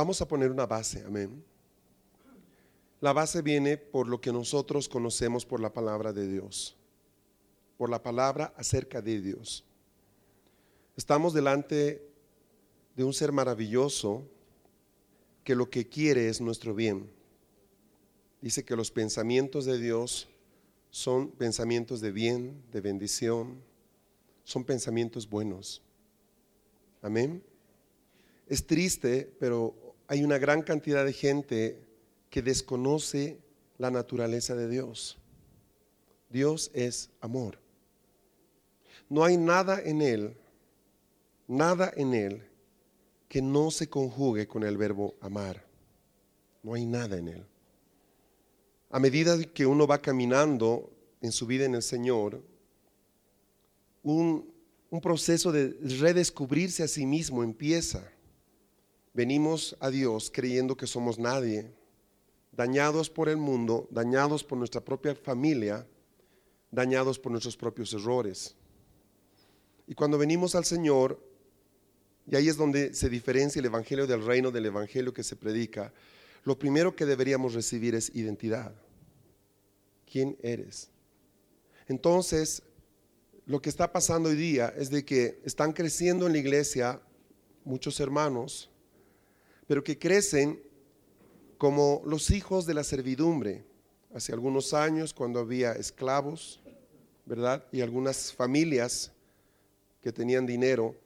Vamos a poner una base, amén. La base viene por lo que nosotros conocemos por la palabra de Dios, por la palabra acerca de Dios. Estamos delante de un ser maravilloso que lo que quiere es nuestro bien. Dice que los pensamientos de Dios son pensamientos de bien, de bendición, son pensamientos buenos. Amén. Es triste, pero hay una gran cantidad de gente que desconoce la naturaleza de Dios. Dios es amor. No hay nada en Él, nada en Él que no se conjugue con el verbo amar. No hay nada en Él. A medida que uno va caminando en su vida en el Señor, un, un proceso de redescubrirse a sí mismo empieza venimos a Dios creyendo que somos nadie, dañados por el mundo, dañados por nuestra propia familia, dañados por nuestros propios errores. Y cuando venimos al Señor, y ahí es donde se diferencia el Evangelio del Reino del Evangelio que se predica, lo primero que deberíamos recibir es identidad. ¿Quién eres? Entonces, lo que está pasando hoy día es de que están creciendo en la iglesia muchos hermanos pero que crecen como los hijos de la servidumbre. Hace algunos años, cuando había esclavos, ¿verdad? Y algunas familias que tenían dinero,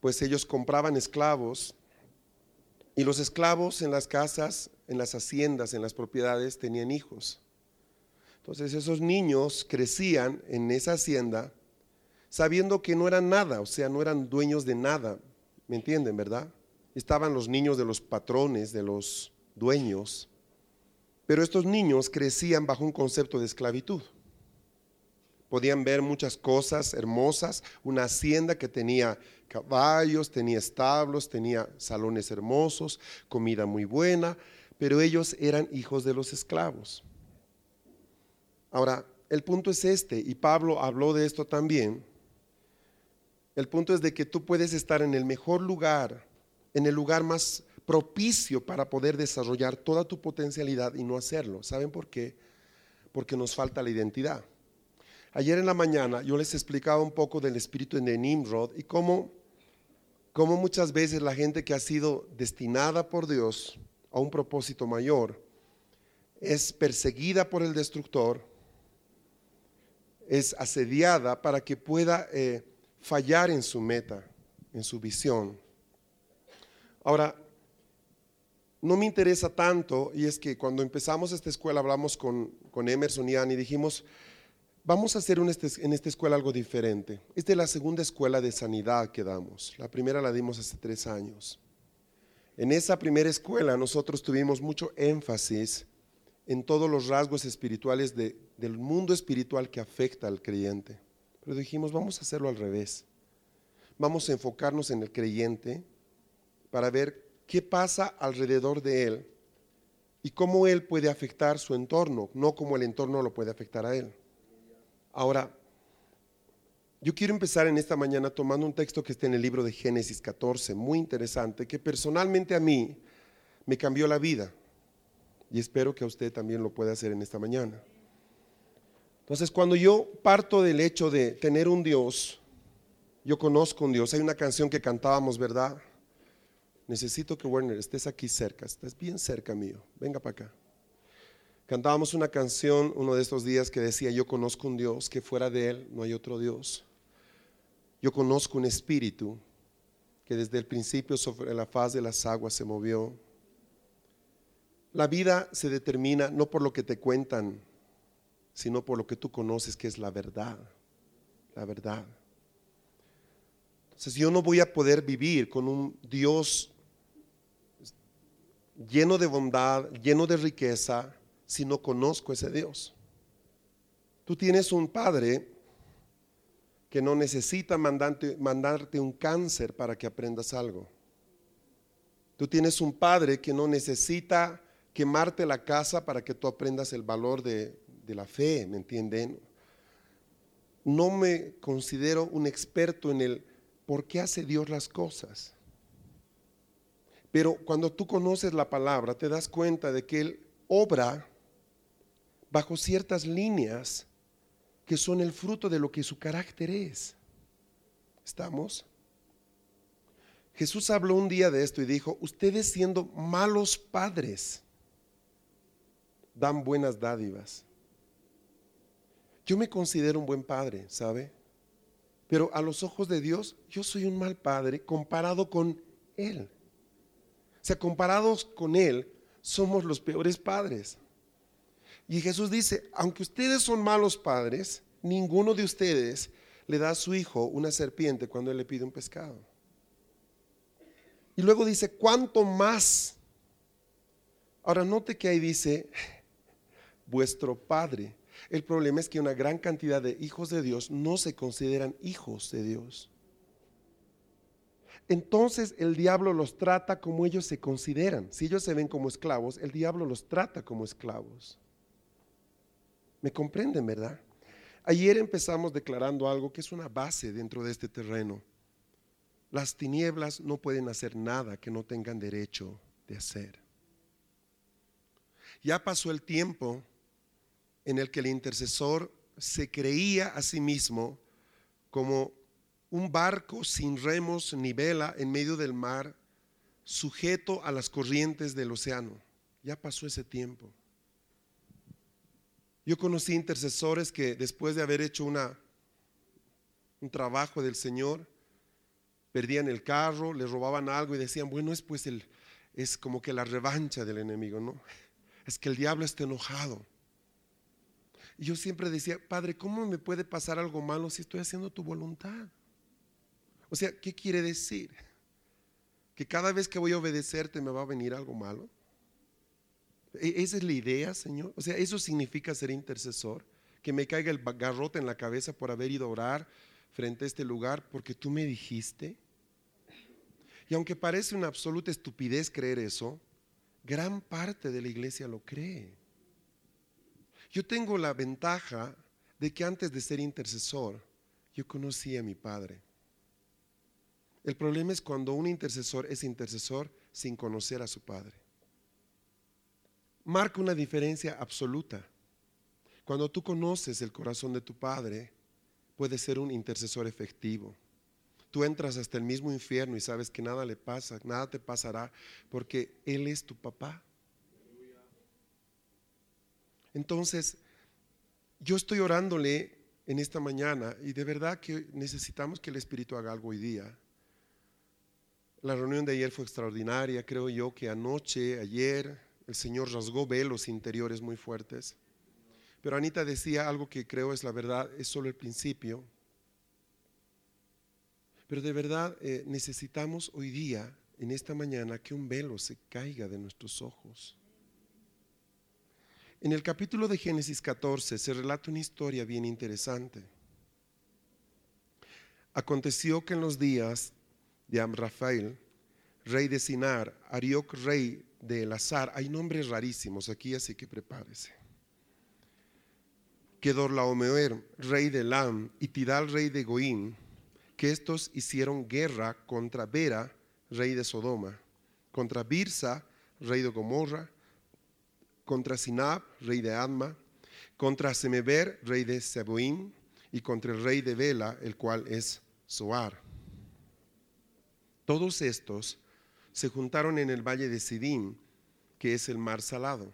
pues ellos compraban esclavos y los esclavos en las casas, en las haciendas, en las propiedades, tenían hijos. Entonces esos niños crecían en esa hacienda sabiendo que no eran nada, o sea, no eran dueños de nada. ¿Me entienden, verdad? Estaban los niños de los patrones, de los dueños, pero estos niños crecían bajo un concepto de esclavitud. Podían ver muchas cosas hermosas, una hacienda que tenía caballos, tenía establos, tenía salones hermosos, comida muy buena, pero ellos eran hijos de los esclavos. Ahora, el punto es este, y Pablo habló de esto también. El punto es de que tú puedes estar en el mejor lugar en el lugar más propicio para poder desarrollar toda tu potencialidad y no hacerlo. ¿Saben por qué? Porque nos falta la identidad. Ayer en la mañana yo les explicaba un poco del espíritu de Nimrod y cómo, cómo muchas veces la gente que ha sido destinada por Dios a un propósito mayor es perseguida por el destructor, es asediada para que pueda eh, fallar en su meta, en su visión. Ahora, no me interesa tanto, y es que cuando empezamos esta escuela hablamos con, Emerson y Annie dijimos, vamos a hacer en esta escuela algo diferente. Esta es la segunda escuela de sanidad que damos. La primera la dimos hace tres años. En esa primera escuela nosotros tuvimos mucho énfasis en todos los rasgos espirituales del mundo espiritual que afecta al creyente. Pero dijimos, vamos a hacerlo al revés. Vamos a enfocarnos en el creyente para ver qué pasa alrededor de él y cómo él puede afectar su entorno, no cómo el entorno lo puede afectar a él. Ahora, yo quiero empezar en esta mañana tomando un texto que está en el libro de Génesis 14, muy interesante, que personalmente a mí me cambió la vida y espero que a usted también lo pueda hacer en esta mañana. Entonces, cuando yo parto del hecho de tener un Dios, yo conozco un Dios, hay una canción que cantábamos, ¿verdad? Necesito que Werner estés aquí cerca, estás bien cerca mío, venga para acá. Cantábamos una canción uno de estos días que decía, yo conozco un Dios que fuera de Él no hay otro Dios. Yo conozco un espíritu que desde el principio sobre la faz de las aguas se movió. La vida se determina no por lo que te cuentan, sino por lo que tú conoces que es la verdad, la verdad. Entonces yo no voy a poder vivir con un Dios lleno de bondad, lleno de riqueza, si no conozco ese Dios. Tú tienes un padre que no necesita mandarte, un cáncer para que aprendas algo. Tú tienes un padre que no necesita quemarte la casa para que tú aprendas el valor de la fe, ¿me entienden? No me considero un experto en el por qué hace Dios las cosas. Pero cuando tú conoces la palabra, te das cuenta de que Él obra bajo ciertas líneas que son el fruto de lo que su carácter es. ¿Estamos? Jesús habló un día de esto y dijo, ustedes siendo malos padres, dan buenas dádivas. Yo me considero un buen padre, ¿sabe? Pero a los ojos de Dios, yo soy un mal padre comparado con Él. Sea, comparados con Él, somos los peores padres. Y Jesús dice, aunque ustedes son malos padres, ninguno de ustedes le da a su hijo una serpiente cuando él le pide un pescado. Y luego dice, ¿cuánto más? Ahora note que ahí dice, vuestro Padre. El problema es que una gran cantidad de hijos de Dios no se consideran hijos de Dios. Entonces el diablo los trata como ellos se consideran. Si ellos se ven como esclavos, el diablo los trata como esclavos. ¿Me comprenden, verdad? Ayer empezamos declarando algo que es una base dentro de este terreno. Las tinieblas no pueden hacer nada que no tengan derecho de hacer. Ya pasó el tiempo en el que el intercesor se creía a sí mismo como un barco sin remos ni vela en medio del mar, sujeto a las corrientes del océano. Ya pasó ese tiempo. Yo conocí intercesores que después de haber hecho una, un trabajo del Señor, perdían el carro, le robaban algo y decían, bueno, es pues el, es como que la revancha del enemigo, ¿no? Es que el diablo está enojado. Y yo siempre decía, Padre, ¿cómo me puede pasar algo malo si estoy haciendo tu voluntad? O sea, ¿qué quiere decir? ¿Que cada vez que voy a obedecerte me va a venir algo malo? E, esa es la idea, Señor. O sea, eso significa ser intercesor. Que me caiga el garrote en la cabeza por haber ido a orar frente a este lugar porque tú me dijiste. Y aunque parece una absoluta estupidez creer eso, gran parte de la iglesia lo cree. Yo tengo la ventaja de que antes de ser intercesor, yo conocí a mi padre. El problema es cuando un intercesor es intercesor sin conocer a su padre marca una diferencia absoluta. Cuando tú conoces el corazón de tu Padre, puedes ser un intercesor efectivo. Tú entras hasta el mismo infierno y sabes que nada le pasa, nada te pasará, porque Él es tu papá. Entonces, yo estoy orándole en esta mañana y de verdad que necesitamos que el Espíritu haga algo hoy día. La reunión de ayer fue extraordinaria, creo yo que anoche, ayer, el Señor rasgó velos interiores muy fuertes. Pero Anita decía algo que creo es la verdad, es solo el principio. Pero de verdad eh, necesitamos hoy día, en esta mañana, que un velo se caiga de nuestros ojos. En el capítulo de Génesis 14 se relata una historia bien interesante. Aconteció que en los días de Amrafael, rey de Sinar, Arioc, rey de azar hay nombres rarísimos aquí, así que prepárese. Kedorlaomer, rey de Lam, y Tidal, rey de Goín, que estos hicieron guerra contra Bera, rey de Sodoma, contra Birsa, rey de Gomorra, contra Sinab, rey de Adma, contra Semeber, rey de Seboín, y contra el rey de Bela, el cual es Soar. Todos estos se juntaron en el valle de Sidín, que es el mar salado.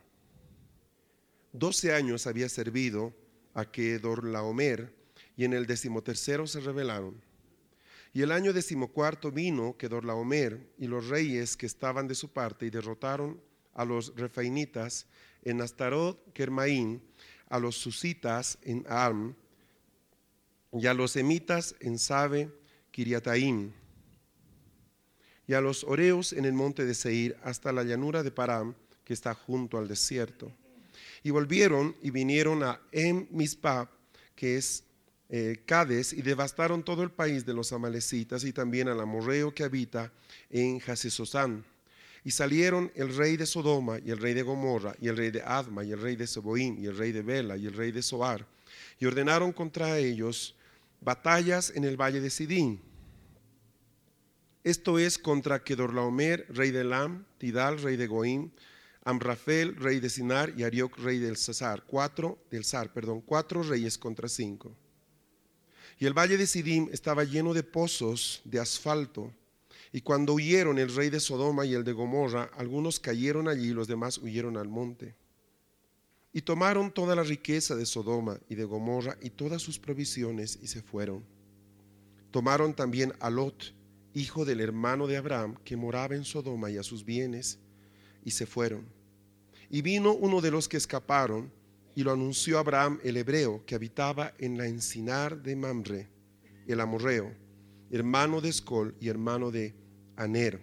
Doce años había servido a Kedorlaomer y en el decimotercero se rebelaron. Y el año decimocuarto vino Kedorlaomer y los reyes que estaban de su parte y derrotaron a los refainitas en Astarot, Kermaín, a los susitas en Arm y a los emitas en Sabe, Kiriataim, y a los Oreos en el monte de Seir hasta la llanura de Param, que está junto al desierto. Y volvieron y vinieron a Em que es eh, Cades, y devastaron todo el país de los amalecitas y también al amorreo que habita en Hasesosán. Y salieron el rey de Sodoma y el rey de Gomorra y el rey de Adma y el rey de Seboim y el rey de Bela y el rey de Soar y ordenaron contra ellos batallas en el valle de Sidín. Esto es contra Kedorlaomer, rey de Lam, Tidal, rey de Goim, Amrafel, rey de Sinar y Arioc, rey del Cesar. Cuatro, del Sar, perdón, cuatro reyes contra cinco. Y el valle de Sidim estaba lleno de pozos de asfalto. Y cuando huyeron el rey de Sodoma y el de Gomorra, algunos cayeron allí y los demás huyeron al monte. Y tomaron toda la riqueza de Sodoma y de Gomorra y todas sus provisiones y se fueron. Tomaron también a Lot, hijo del hermano de Abraham, que moraba en Sodoma y a sus bienes, y se fueron. Y vino uno de los que escaparon y lo anunció Abraham el hebreo, que habitaba en la encinar de Mamre, el amorreo, hermano de Escol y hermano de Aner,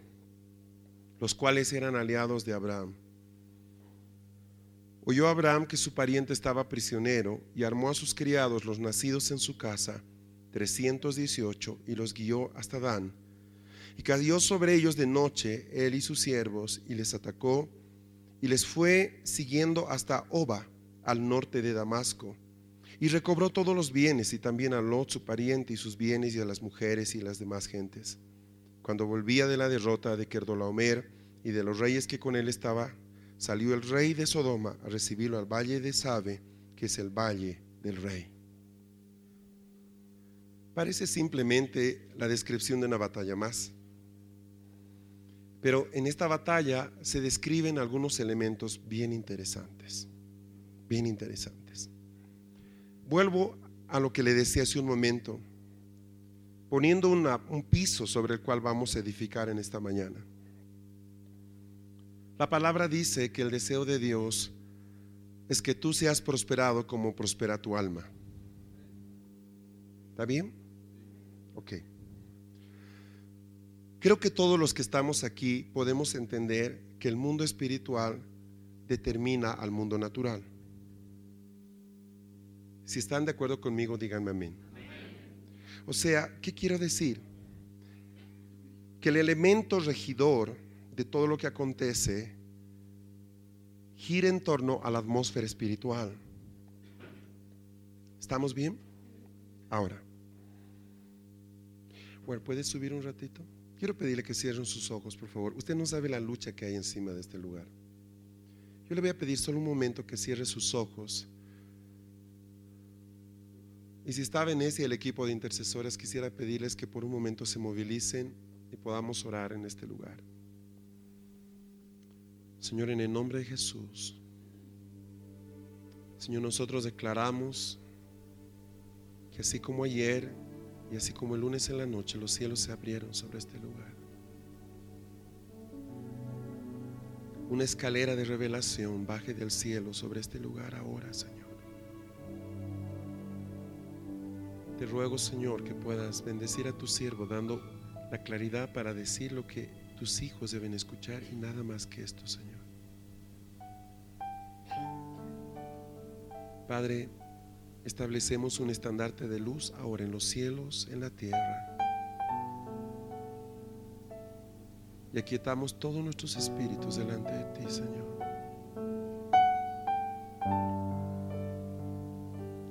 los cuales eran aliados de Abraham. Oyó Abraham que su pariente estaba prisionero y armó a sus criados, los nacidos en su casa, 318, y los guió hasta Dan. Y cayó sobre ellos de noche él y sus siervos, y les atacó, y les fue siguiendo hasta Oba, al norte de Damasco. Y recobró todos los bienes, y también a Lot su pariente y sus bienes, y a las mujeres y las demás gentes. Cuando volvía de la derrota de Kerdolaomer y de los reyes que con él estaba, salió el rey de Sodoma a recibirlo al valle de Sabe, que es el valle del rey. Parece simplemente la descripción de una batalla más. Pero en esta batalla se describen algunos elementos bien interesantes, bien interesantes. Vuelvo a lo que le decía hace un momento, poniendo un piso sobre el cual vamos a edificar en esta mañana. La palabra dice que el deseo de Dios es que tú seas prosperado como prospera tu alma. ¿Está bien? Ok. Creo que todos los que estamos aquí podemos entender que el mundo espiritual determina al mundo natural. Si están de acuerdo conmigo, díganme amén. O sea, ¿qué quiero decir? Que el elemento regidor de todo lo que acontece gira en torno a la atmósfera espiritual. ¿Estamos bien? Ahora. Bueno, ¿puedes subir un ratito? Quiero pedirle que cierren sus ojos, por favor. Usted no sabe la lucha que hay encima de este lugar. Yo le voy a pedir solo un momento que cierre sus ojos. Y si está Venecia y el equipo de intercesores, quisiera pedirles que por un momento se movilicen y podamos orar en este lugar. Señor, en el nombre de Jesús, Señor, nosotros declaramos que así como ayer y así como el lunes en la noche los cielos se abrieron sobre este lugar. Una escalera de revelación baje del cielo sobre este lugar ahora, Señor. Te ruego, Señor, que puedas bendecir a tu siervo dando la claridad para decir lo que tus hijos deben escuchar y nada más que esto, Señor. Padre, establecemos un estandarte de luz ahora en los cielos, en la tierra. Y aquietamos todos nuestros espíritus delante de ti, Señor.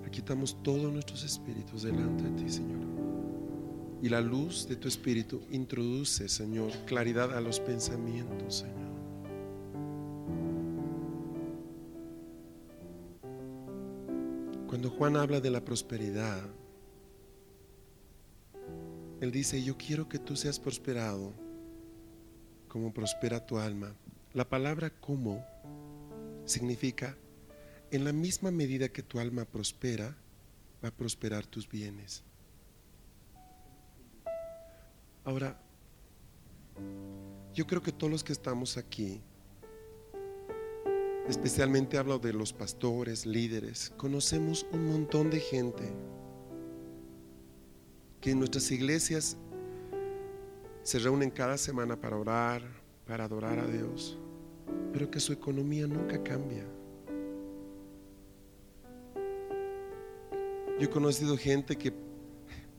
Aquietamos todos nuestros espíritus delante de ti, Señor. Y la luz de tu espíritu introduce, Señor, claridad a los pensamientos, Señor. Juan habla de la prosperidad, él dice, yo quiero que tú seas prosperado como prospera tu alma. La palabra como significa, en la misma medida que tu alma prospera, va a prosperar tus bienes. Ahora, yo creo que todos los que estamos aquí, especialmente hablo de los pastores, líderes, conocemos un montón de gente que en nuestras iglesias se reúnen cada semana para orar, para adorar a Dios, pero que su economía nunca cambia. Yo he conocido gente que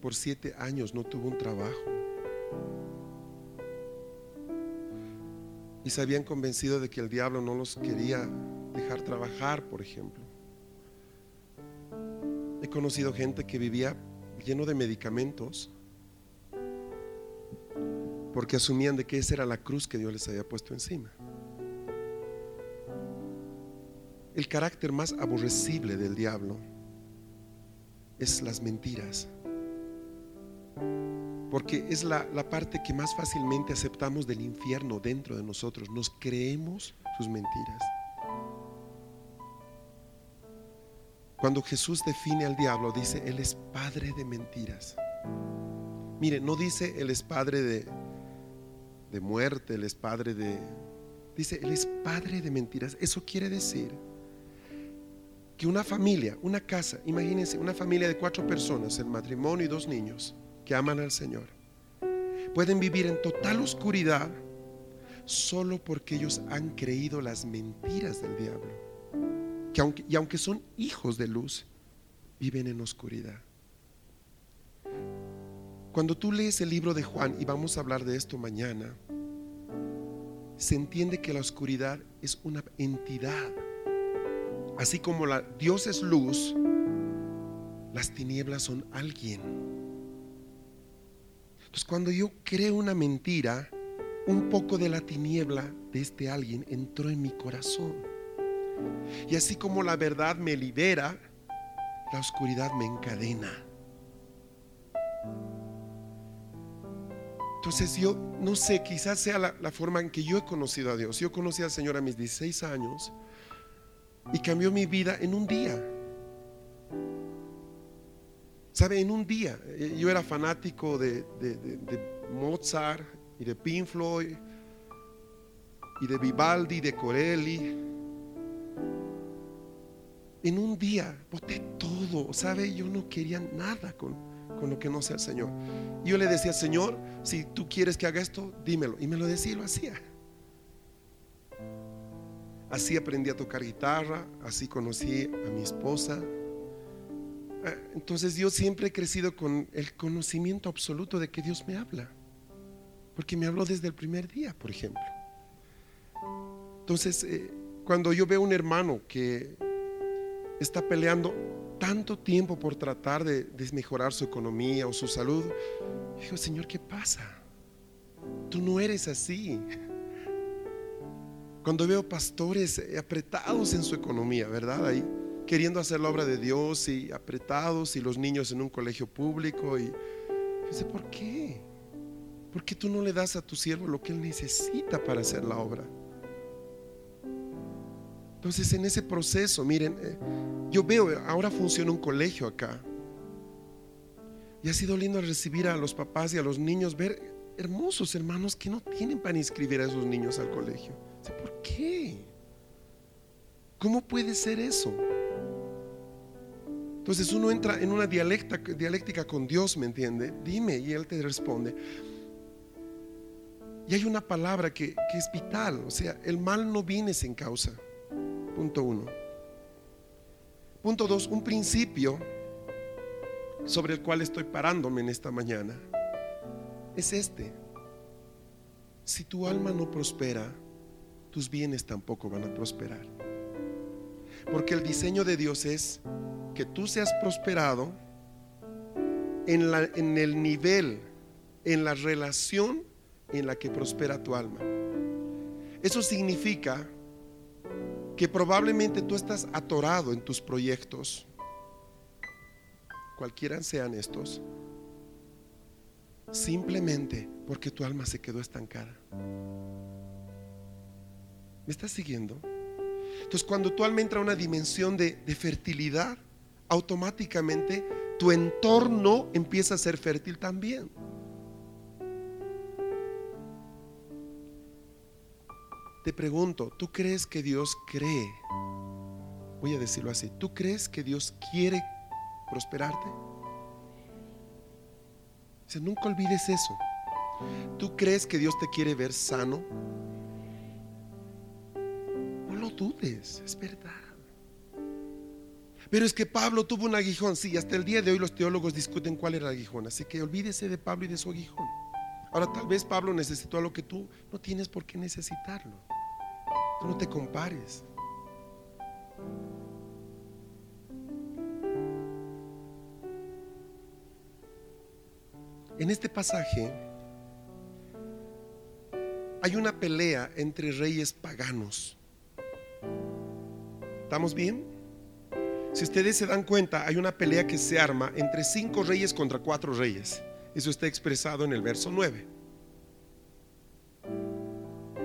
por siete años no tuvo un trabajo y se habían convencido de que el diablo no los quería dejar trabajar, por ejemplo. He conocido gente que vivía lleno de medicamentos porque asumían de que esa era la cruz que Dios les había puesto encima. El carácter más aborrecible del diablo es las mentiras. Porque es la, la, parte que más fácilmente aceptamos del infierno dentro de nosotros. Nos creemos sus mentiras. Cuando Jesús define al diablo, dice, Él es padre de mentiras. Mire, no dice Él es padre de, de muerte, Él es padre de... Dice, Él es padre de mentiras. Eso quiere decir que una familia, una casa, imagínense, una familia de cuatro personas, el matrimonio y dos niños que aman al Señor, pueden vivir en total oscuridad solo porque ellos han creído las mentiras del diablo aunque, y aunque son hijos de luz, viven en oscuridad. Cuando tú lees el libro de Juan, y vamos a hablar de esto mañana, se entiende que la oscuridad es una entidad. Así como la, Dios es luz, las tinieblas son alguien. Entonces cuando yo creo una mentira, un poco de la tiniebla de este alguien entró en mi corazón. Y así como la verdad me libera, la oscuridad me encadena. Entonces yo no sé, quizás sea la, forma en que yo he conocido a Dios. Yo conocí al Señor a mis 16 años y cambió mi vida en un día. ¿Sabe? En un día. Eh, yo era fanático de, de Mozart y de Pink Floyd y de Vivaldi, de Corelli en un día boté todo, ¿sabe? Yo no quería nada con, con lo que no sea el Señor. Yo le decía, Señor, si tú quieres que haga esto, dímelo. Y me lo decía y lo hacía. Así aprendí a tocar guitarra, así conocí a mi esposa. Entonces yo siempre he crecido con el conocimiento absoluto de que Dios me habla. Porque me habló desde el primer día, por ejemplo. Entonces, eh, cuando yo veo un hermano que está peleando tanto tiempo por tratar de, mejorar su economía o su salud. Digo, Señor, ¿qué pasa? Tú no eres así. Cuando veo pastores apretados en su economía, ¿verdad? Ahí queriendo hacer la obra de Dios y apretados y los niños en un colegio público y dice, ¿por qué? ¿Por qué tú no le das a tu siervo lo que él necesita para hacer la obra? Entonces en ese proceso, miren, eh, yo veo, ahora funciona un colegio acá. Y ha sido lindo recibir a los papás y a los niños, ver hermosos hermanos que no tienen para inscribir a esos niños al colegio. ¿Por qué? ¿Cómo puede ser eso? Entonces uno entra en una dialéctica, con Dios, ¿me entiende? Dime y Él te responde. Y hay una palabra que, que es vital, o sea, el mal no viene sin causa. Punto uno. Punto dos, un principio sobre el cual estoy parándome en esta mañana es este. Si tu alma no prospera, tus bienes tampoco van a prosperar. Porque el diseño de Dios es que tú seas prosperado en, la, en el nivel, en la relación en la que prospera tu alma. Eso significa que probablemente tú estás atorado en tus proyectos, cualquiera sean estos, simplemente porque tu alma se quedó estancada. ¿Me estás siguiendo? Entonces cuando tu alma entra a una dimensión de, fertilidad, automáticamente tu entorno empieza a ser fértil también. Te pregunto, ¿tú crees que Dios cree? Voy a decirlo así, ¿tú crees que Dios quiere prosperarte? Dice, nunca olvides eso. ¿Tú crees que Dios te quiere ver sano? Lo dudes, es verdad. Pero es que Pablo tuvo un aguijón, sí, hasta el día de hoy los teólogos discuten cuál era el aguijón, así que olvídese de Pablo y de su aguijón. Ahora tal vez Pablo necesitó algo que tú no tienes por qué necesitarlo. Tú no te compares. En este pasaje hay una pelea entre reyes paganos. ¿Estamos bien? Si ustedes se dan cuenta, hay una pelea que se arma entre cinco reyes contra cuatro reyes. Eso está expresado en el verso 9.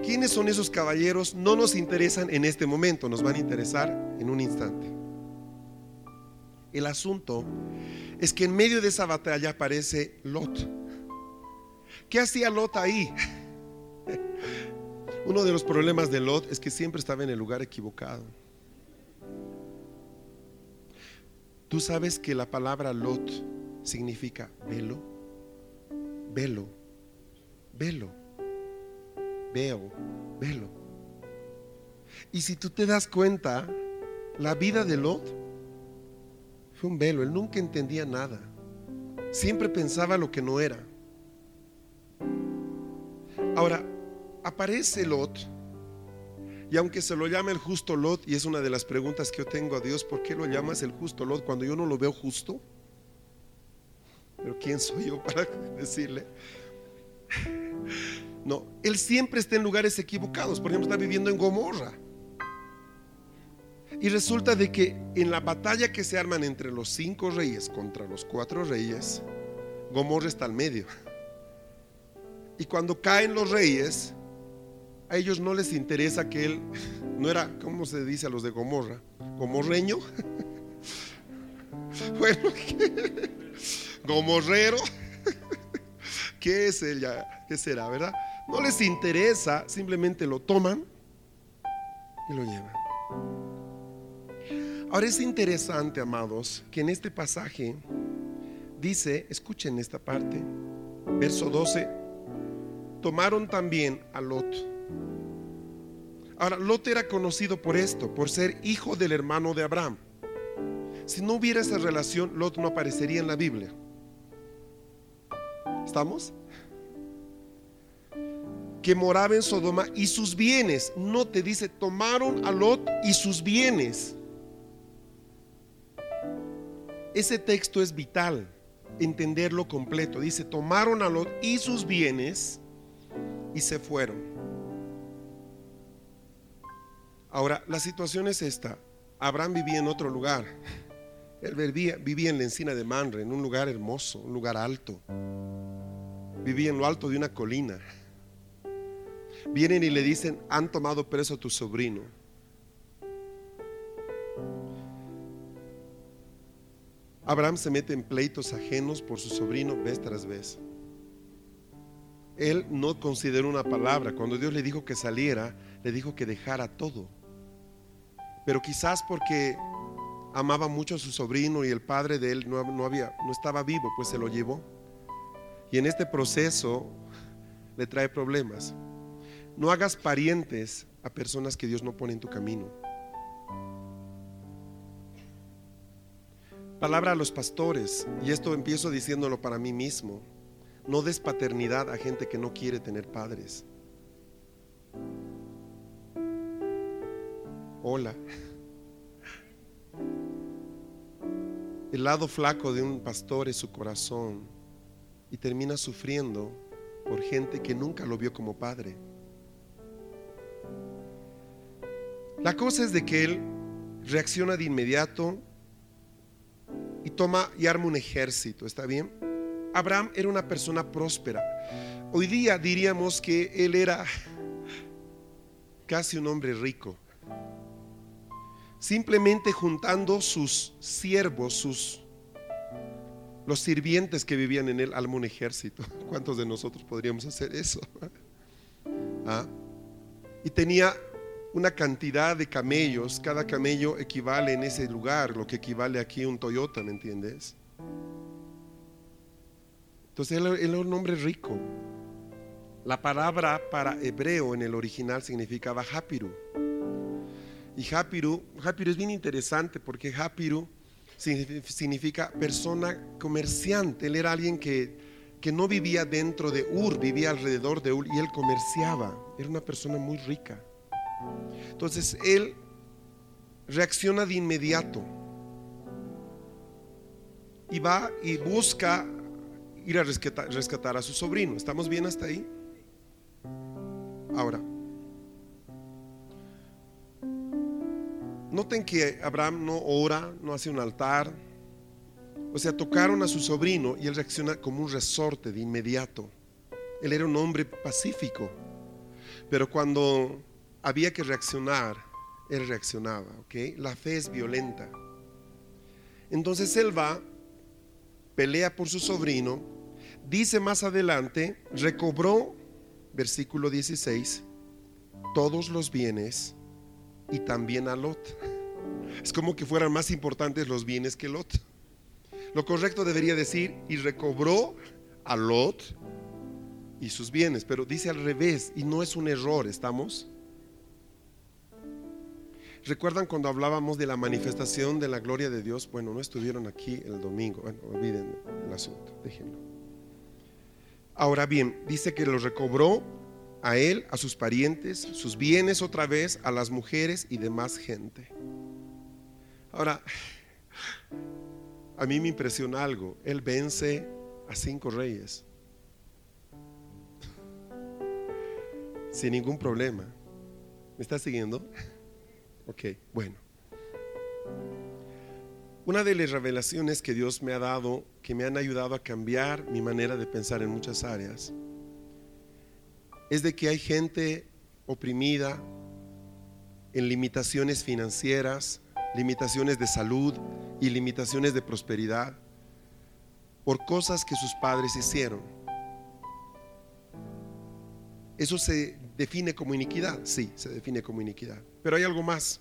¿Quiénes son esos caballeros? No nos interesan en este momento, nos van a interesar en un instante. El asunto es que en medio de esa batalla aparece Lot. ¿Qué hacía Lot ahí? Uno de los problemas de Lot es que siempre estaba en el lugar equivocado. Tú sabes que la palabra Lot significa velo, velo, velo, veo, velo. Y si tú te das cuenta, la vida de Lot fue un velo, él nunca entendía nada, siempre pensaba lo que no era. Ahora, aparece Lot, y aunque se lo llame el justo Lot, y es una de las preguntas que yo tengo a Dios, ¿por qué lo llamas el justo Lot cuando yo no lo veo justo? Pero ¿quién soy yo para decirle? No, él siempre está en lugares equivocados. Por ejemplo, está viviendo en Gomorra. Y resulta de que en la batalla que se arman entre los cinco reyes contra los cuatro reyes, Gomorra está al medio. Y cuando caen los reyes, a ellos no les interesa que él no era, ¿cómo se dice a los de Gomorra? ¿Gomorreño? bueno, gomorrero. ¿Qué es ella? ¿Qué será, verdad? No les interesa, simplemente lo toman y lo llevan. Ahora es interesante, amados, que en este pasaje dice, escuchen esta parte, verso 12, tomaron también a Lot. Ahora, Lot era conocido por esto, por ser hijo del hermano de Abraham. Si no hubiera esa relación, Lot no aparecería en la Biblia. ¿Estamos? Que moraba en Sodoma y sus bienes. No te dice, tomaron a Lot y sus bienes. Ese texto es vital, entenderlo completo. Dice, tomaron a Lot y sus bienes y se fueron. Ahora, la situación es esta. Abraham vivía en otro lugar. Él vivía, vivía, en la encina de Manre, en un lugar hermoso, un lugar alto. Vivía en lo alto de una colina. Vienen y le dicen, han tomado preso a tu sobrino. Abraham se mete en pleitos ajenos por su sobrino vez tras vez. Él no consideró una palabra. Cuando Dios le dijo que saliera, le dijo que dejara todo. Pero quizás porque amaba mucho a su sobrino y el padre de él no, había, no estaba vivo, pues se lo llevó. Y en este proceso le trae problemas. No hagas parientes a personas que Dios no pone en tu camino. Palabra a los pastores, y esto empiezo diciéndolo para mí mismo. No des paternidad a gente que no quiere tener padres. Hola. El lado flaco de un pastor es su corazón y termina sufriendo por gente que nunca lo vio como padre. La cosa es de que él reacciona de inmediato y toma y arma un ejército, ¿está bien? Abraham era una persona próspera. Hoy día diríamos que él era casi un hombre rico. Simplemente juntando sus siervos, sus los sirvientes que vivían en él, arma un ejército. ¿Cuántos de nosotros podríamos hacer eso? ¿Ah? Y tenía una cantidad de camellos, cada camello equivale en ese lugar, lo que equivale aquí a un Toyota, ¿me entiendes? Entonces él, él era un hombre rico. La palabra para hebreo en el original significaba Hapiru. Y Hapiru, es bien interesante porque Hapiru significa persona comerciante. Él era alguien que, que no vivía dentro de Ur, vivía alrededor de Ur y él comerciaba. Era una persona muy rica. Entonces él reacciona de inmediato y va y busca ir a rescatar a su sobrino. ¿Estamos bien hasta ahí? Ahora, noten que Abraham no ora, no hace un altar. O sea, tocaron a su sobrino y él reacciona como un resorte de inmediato. Él era un hombre pacífico, pero cuando había que reaccionar, él reaccionaba. La fe es violenta. Entonces él va, pelea por su sobrino, dice más adelante, recobró versículo 16, todos los bienes y también a Lot. Es como que fueran más importantes los bienes que Lot. Lo correcto debería decir, y recobró a Lot y sus bienes, pero dice al revés, y no es un error, ¿estamos? ¿Recuerdan cuando hablábamos de la manifestación de la gloria de Dios? Bueno, no estuvieron aquí el domingo, bueno, olviden el asunto, déjenlo. Ahora bien, dice que lo recobró a él, a sus parientes, sus bienes otra vez, a las mujeres y demás gente. Ahora, a mí me impresiona algo. Él vence a cinco reyes. Sin ningún problema. ¿Me está siguiendo? Ok, bueno. Una de las revelaciones que Dios me ha dado, que me han ayudado a cambiar mi manera de pensar en muchas áreas, es de que hay gente oprimida en limitaciones financieras, limitaciones de salud y limitaciones de prosperidad por cosas que sus padres hicieron. Eso se define como iniquidad, sí, se define como iniquidad. Pero hay algo más.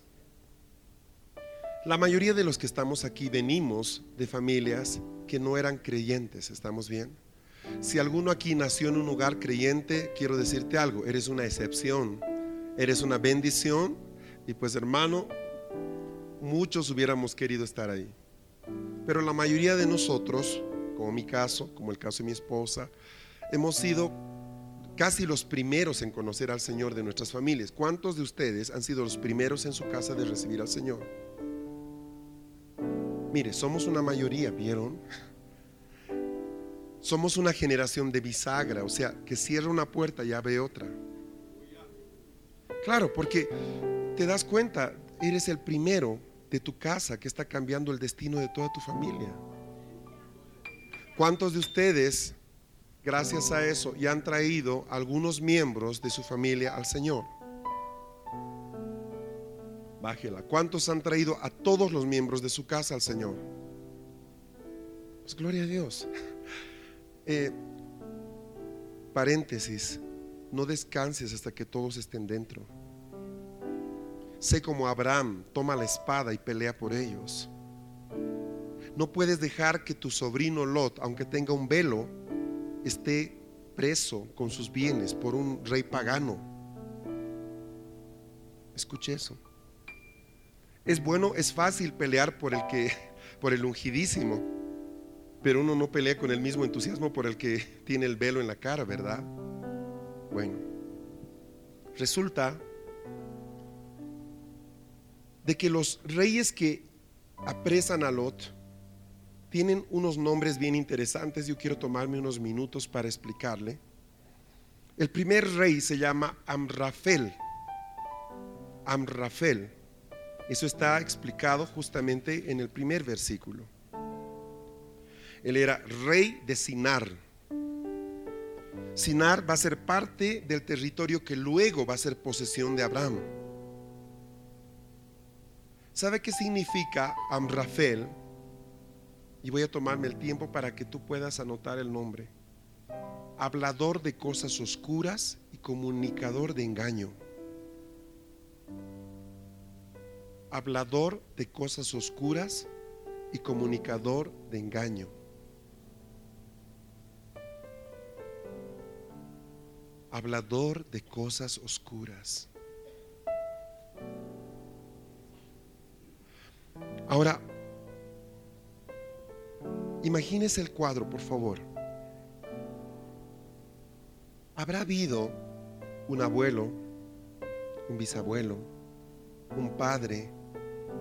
La mayoría de los que estamos aquí venimos de familias que no eran creyentes, ¿estamos bien? Si alguno aquí nació en un hogar creyente, quiero decirte algo, eres una excepción, eres una bendición y pues hermano, muchos hubiéramos querido estar ahí. Pero la mayoría de nosotros, como mi caso, como el caso de mi esposa, hemos sido casi los primeros en conocer al Señor de nuestras familias. ¿Cuántos de ustedes han sido los primeros en su casa de recibir al Señor? Mire, somos una mayoría, ¿vieron? Somos una generación de bisagra, o sea, que cierra una puerta y abre otra. Claro, porque te das cuenta, eres el primero de tu casa que está cambiando el destino de toda tu familia. ¿Cuántos de ustedes, gracias a eso, ya han traído algunos miembros de su familia al Señor? Bájela. ¿Cuántos han traído a todos los miembros de su casa al Señor? Pues gloria a Dios. Eh, paréntesis, no descanses hasta que todos estén dentro. Sé como Abraham toma la espada y pelea por ellos. No puedes dejar que tu sobrino Lot, aunque tenga un velo, esté preso con sus bienes por un rey pagano. Escuche eso. Es bueno, es fácil pelear por el que por el ungidísimo, pero uno no pelea con el mismo entusiasmo por el que tiene el velo en la cara, ¿verdad? Bueno, resulta de que los reyes que apresan a Lot tienen unos nombres bien interesantes. Yo quiero tomarme unos minutos para explicarle. El primer rey se llama Amrafel. Amrafel. Eso está explicado justamente en el primer versículo. Él era rey de Sinar. Sinar va a ser parte del territorio que luego va a ser posesión de Abraham. ¿Sabe qué significa Amrafel? Y voy a tomarme el tiempo para que tú puedas anotar el nombre. Hablador de cosas oscuras y comunicador de engaño. hablador de cosas oscuras y comunicador de engaño. Hablador de cosas oscuras. Ahora, imagínese el cuadro, por favor. ¿Habrá habido un abuelo, un bisabuelo, un padre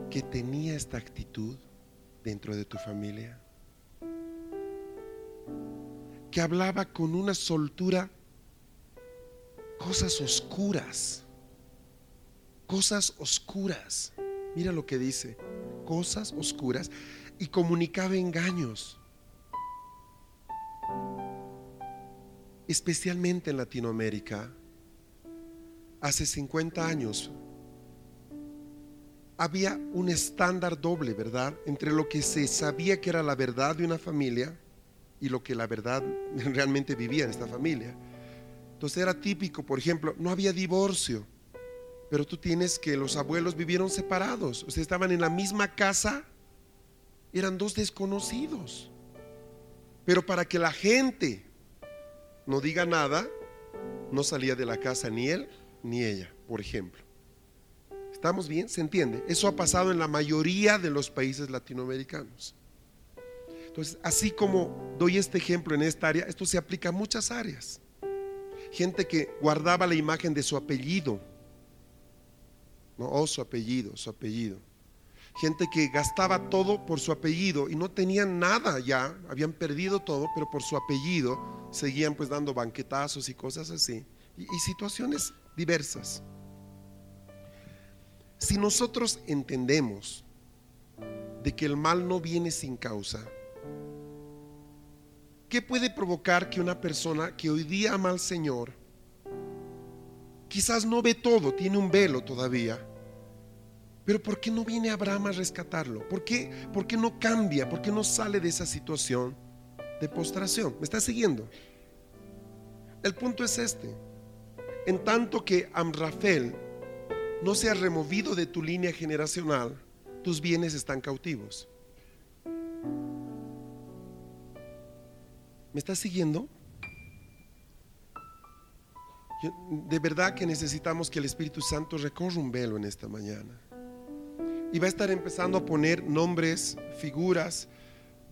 que tenía esta actitud dentro de tu familia? Que hablaba con una soltura cosas oscuras, cosas oscuras. Mira lo que dice, cosas oscuras y comunicaba engaños. Especialmente en Latinoamérica, hace 50 años, había un estándar doble, ¿verdad? Entre lo que se sabía que era la verdad de una familia y lo que la verdad realmente vivía en esta familia. Entonces era típico, por ejemplo, no había divorcio, pero tú tienes que los abuelos vivieron separados, o sea, estaban en la misma casa, eran dos desconocidos. Pero para que la gente no diga nada, no salía de la casa ni él ni ella, por ejemplo. ¿Estamos bien? ¿Se entiende? Eso ha pasado en la mayoría de los países latinoamericanos. Entonces, así como doy este ejemplo en esta área, esto se aplica a muchas áreas gente que guardaba la imagen de su apellido. No, oh, su apellido, su apellido. Gente que gastaba todo por su apellido y no tenían nada ya, habían perdido todo, pero por su apellido seguían pues dando banquetazos y cosas así. y, y situaciones diversas. Si nosotros entendemos de que el mal no viene sin causa, ¿Qué puede provocar que una persona que hoy día ama al Señor, quizás no ve todo, tiene un velo todavía, pero ¿por qué no viene Abraham a rescatarlo? ¿Por qué, ¿Por qué no cambia? ¿Por qué no sale de esa situación de postración? ¿Me está siguiendo? El punto es este. En tanto que Amrafel no se ha removido de tu línea generacional, tus bienes están cautivos. ¿Me estás siguiendo? de verdad que necesitamos que el Espíritu Santo recorra un velo en esta mañana. Y va a estar empezando a poner nombres, figuras.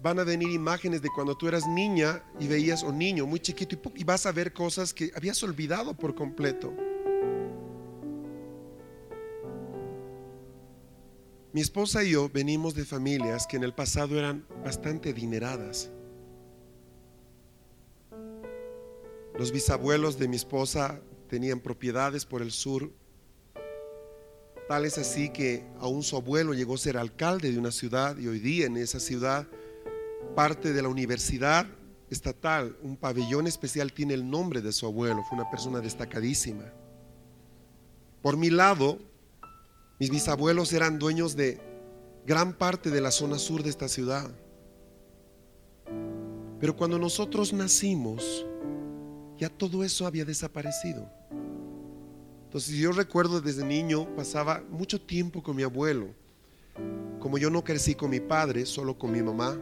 Van a venir imágenes de cuando tú eras niña y veías o niño muy chiquito y, y vas a ver cosas que habías olvidado por completo. Mi esposa y yo venimos de familias que en el pasado eran bastante adineradas. Los bisabuelos de mi esposa tenían propiedades por el sur, tal es así que aún su abuelo llegó a ser alcalde de una ciudad y hoy día en esa ciudad parte de la universidad estatal, un pabellón especial tiene el nombre de su abuelo, fue una persona destacadísima. Por mi lado, mis bisabuelos eran dueños de gran parte de la zona sur de esta ciudad. Pero cuando nosotros nacimos, ya todo eso había desaparecido. Entonces yo recuerdo desde niño pasaba mucho tiempo con mi abuelo. Como yo no crecí con mi padre, solo con mi mamá,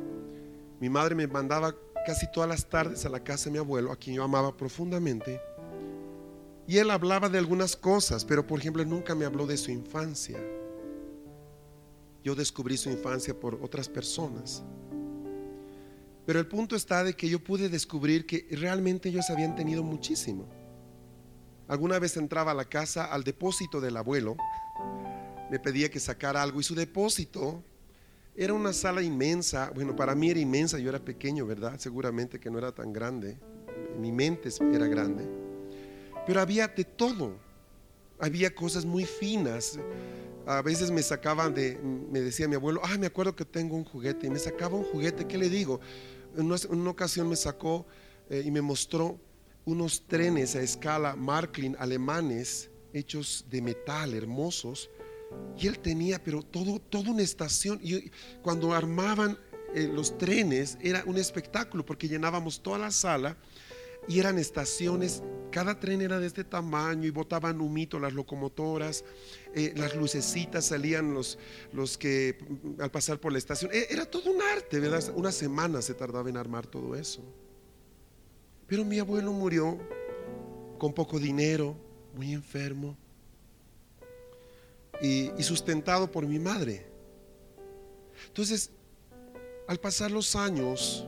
mi madre me mandaba casi todas las tardes a la casa de mi abuelo, a quien yo amaba profundamente. Y él hablaba de algunas cosas, pero por ejemplo nunca me habló de su infancia. Yo descubrí su infancia por otras personas. Pero el punto está de que yo pude descubrir que realmente ellos habían tenido muchísimo. Alguna vez entraba a la casa al depósito del abuelo, me pedía que sacara algo y su depósito era una sala inmensa. Bueno, para mí era inmensa, yo era pequeño, ¿verdad? Seguramente que no era tan grande. mi mente era grande. Pero había de todo. Había cosas muy finas. A veces me sacaban de, me decía mi abuelo, ah, me acuerdo que tengo un juguete. Y me sacaba un juguete, ¿qué le digo? En una, ocasión me sacó eh, y me mostró unos trenes a escala Marklin alemanes hechos de metal, hermosos. Y él tenía, pero todo, toda una estación. Y cuando armaban eh, los trenes era un espectáculo porque llenábamos toda la sala y eran estaciones, cada tren era de este tamaño y botaban humito las locomotoras, eh, las lucecitas salían los, los que mm, al pasar por la estación, e, era todo un arte, ¿verdad? Una semana se tardaba en armar todo eso. Pero mi abuelo murió con poco dinero, muy enfermo y, y sustentado por mi madre. Entonces, al pasar los años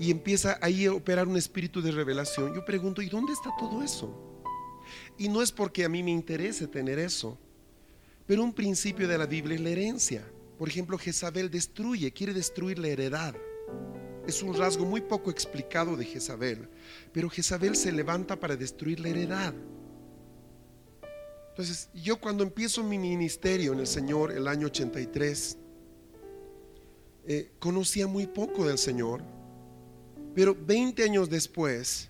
y empieza ahí a operar un espíritu de revelación, yo pregunto, ¿y dónde está todo eso? Y no es porque a mí me interese tener eso, pero un principio de la Biblia es la herencia. Por ejemplo, Jezabel destruye, quiere destruir la heredad. Es un rasgo muy poco explicado de Jezabel, pero Jezabel se levanta para destruir la heredad. Entonces, yo cuando empiezo mi ministerio en el Señor el año 83, eh, conocía muy poco del Señor, pero 20 años después,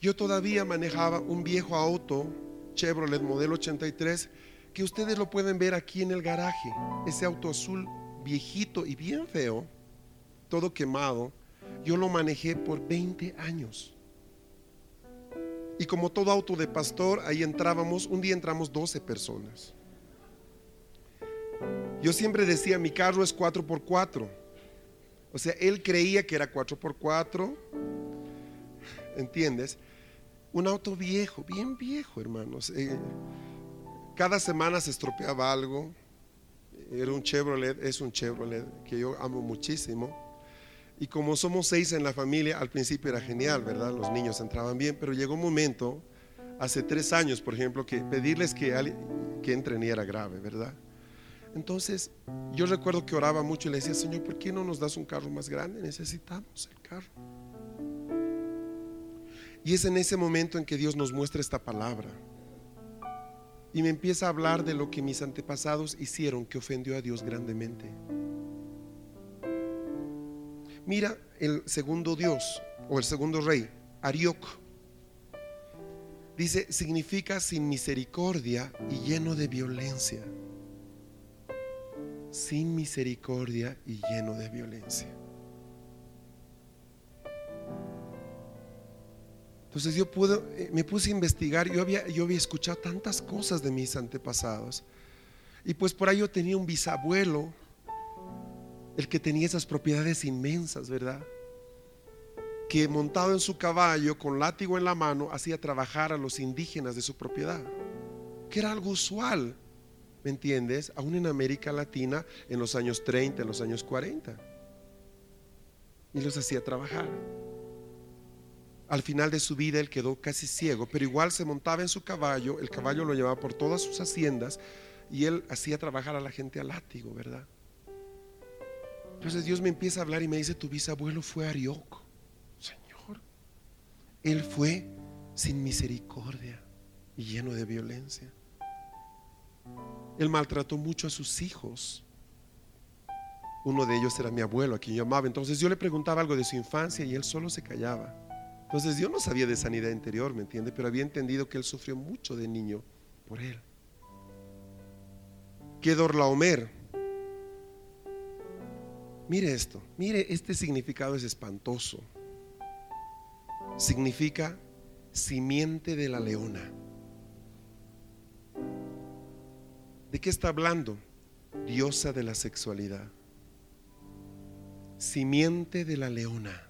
yo todavía manejaba un viejo auto Chevrolet modelo 83 que ustedes lo pueden ver aquí en el garaje. Ese auto azul viejito y bien feo, todo quemado, yo lo manejé por 20 años. Y como todo auto de pastor, ahí entrábamos, un día entramos 12 personas. Yo siempre decía, mi carro es 4x4. O sea, él creía que era 4x4. ¿Entiendes? Un auto viejo, bien viejo, hermanos. Eh, cada semana se estropeaba algo. Era un Chevrolet, es un Chevrolet que yo amo muchísimo. Y como somos seis en la familia, al principio era genial, ¿verdad? Los niños entraban bien, pero llegó un momento, hace tres años, por ejemplo, que pedirles que, que entren y era grave, ¿verdad? Entonces, yo recuerdo que oraba mucho y le decía, Señor, ¿por qué no nos das un carro más grande? Necesitamos el carro. Y es en ese momento en que Dios nos muestra esta palabra. Y me empieza a hablar de lo que mis antepasados hicieron que ofendió a Dios grandemente. Mira el segundo Dios o el segundo rey, Arioc. Dice, significa sin misericordia y lleno de violencia. Sin misericordia y lleno de violencia. Entonces yo puedo, eh, me puse a investigar, yo había, yo había escuchado tantas cosas de mis antepasados. Y pues por ahí yo tenía un bisabuelo el que tenía esas propiedades inmensas, ¿verdad? Que montado en su caballo, con látigo en la mano, hacía trabajar a los indígenas de su propiedad, que era algo usual, ¿me entiendes? Aún en América Latina en los años 30, en los años 40. Y los hacía trabajar. Al final de su vida él quedó casi ciego, pero igual se montaba en su caballo, el caballo lo llevaba por todas sus haciendas y él hacía trabajar a la gente a látigo, ¿verdad? Entonces Dios me empieza a hablar y me dice, tu bisabuelo fue Arioco. Señor, él fue sin misericordia y lleno de violencia. Él maltrató mucho a sus hijos. Uno de ellos era mi abuelo, a quien yo amaba. Entonces yo le preguntaba algo de su infancia y él solo se callaba. Entonces yo no sabía de sanidad interior, ¿me entiende? Pero había entendido que él sufrió mucho de niño por él. Kedorlaomer Mire esto, mire, este significado es espantoso. Significa simiente de la leona. ¿De qué está hablando? Diosa de la sexualidad. Simiente de la leona.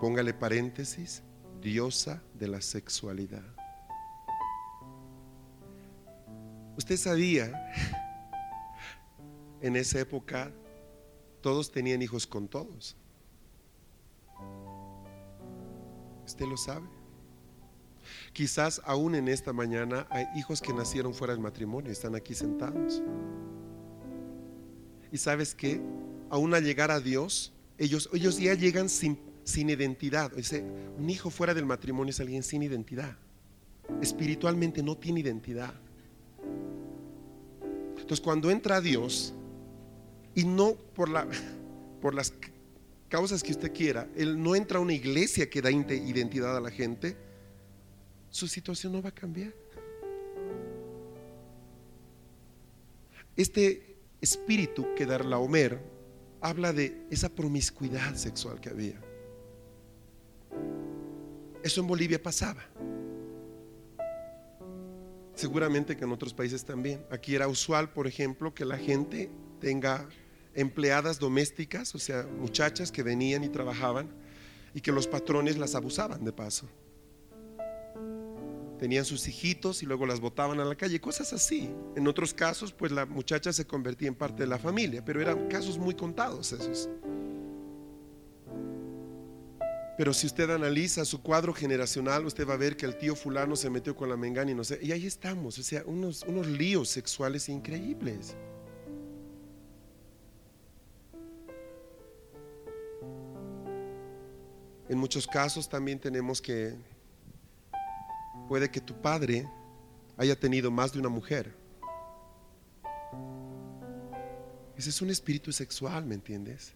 Póngale paréntesis, diosa de la sexualidad. Usted sabía en esa época todos tenían hijos con todos. Usted lo sabe. Quizás aún en esta mañana hay hijos que nacieron fuera del matrimonio, están aquí sentados. Y sabes que aún al llegar a Dios, ellos, ellos ya llegan sin, sin identidad. un hijo fuera del matrimonio es alguien sin identidad. Espiritualmente no tiene identidad. Entonces cuando entra Dios, y no por, la, por las causas que usted quiera, él no entra a una iglesia que da identidad a la gente, su situación no va a cambiar. Este espíritu que dar la Homer habla de esa promiscuidad sexual que había. Eso en Bolivia pasaba. Seguramente que en otros países también. Aquí era usual, por ejemplo, que la gente tenga empleadas domésticas, o sea, muchachas que venían y trabajaban, y que los patrones las abusaban de paso. Tenían sus hijitos y luego las botaban a la calle, cosas así. En otros casos, pues la muchacha se convertía en parte de la familia, pero eran casos muy contados esos. Pero si usted analiza su cuadro generacional, usted va a ver que el tío fulano se metió con la mengana y no sé. Y ahí estamos, o sea, unos, unos líos sexuales increíbles. En muchos casos también tenemos que, puede que tu padre haya tenido más de una mujer. Ese es un espíritu sexual, ¿me entiendes?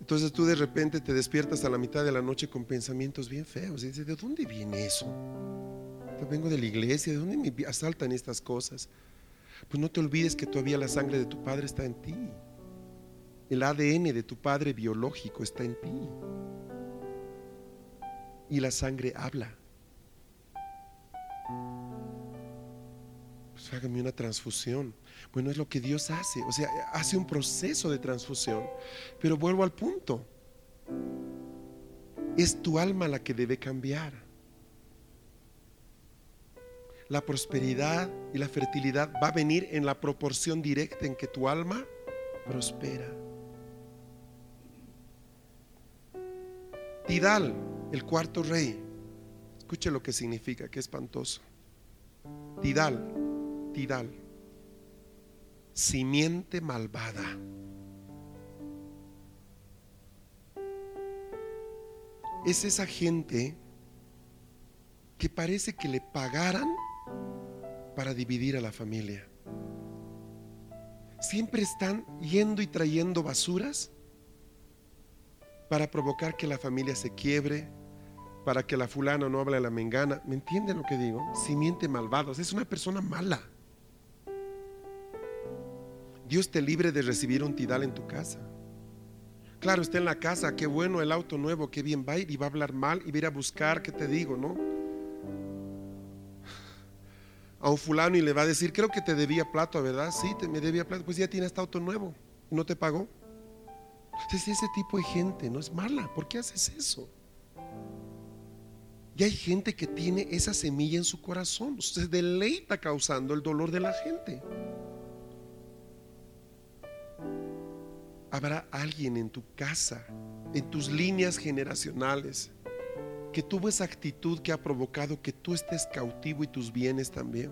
Entonces tú de repente te despiertas a la mitad de la noche con pensamientos bien feos. Y dices, ¿de dónde viene eso? Yo vengo de la iglesia, ¿de dónde me asaltan estas cosas? Pues no te olvides que todavía la sangre de tu padre está en ti. El ADN de tu padre biológico está en ti. Y la sangre habla. Hágame una transfusión. Bueno, es lo que Dios hace. O sea, hace un proceso de transfusión. Pero vuelvo al punto. Es tu alma la que debe cambiar. La prosperidad y la fertilidad va a venir en la proporción directa en que tu alma prospera. Tidal, el cuarto rey. Escuche lo que significa, que espantoso. Tidal, Simiente malvada. Es esa gente que parece que le pagaran para dividir a la familia. Siempre están yendo y trayendo basuras para provocar que la familia se quiebre, para que la fulana no hable a la mengana. ¿Me entienden lo que digo? Simiente malvada. Es una persona mala. Dios te libre de recibir un tidal en tu casa. Claro, está en la casa, qué bueno el auto nuevo, qué bien va a ir y va a hablar mal y va a ir a buscar, ¿qué te digo, no? A un fulano y le va a decir, creo que te debía plato, ¿verdad? Sí, te, me debía plato, pues ya tiene este auto nuevo, ¿no te pagó? Entonces ese tipo de gente no es mala, ¿por qué haces eso? Y hay gente que tiene esa semilla en su corazón, se deleita causando el dolor de la gente. Habrá alguien en tu casa, en tus líneas generacionales, que tuvo esa actitud que ha provocado que tú estés cautivo y tus bienes también.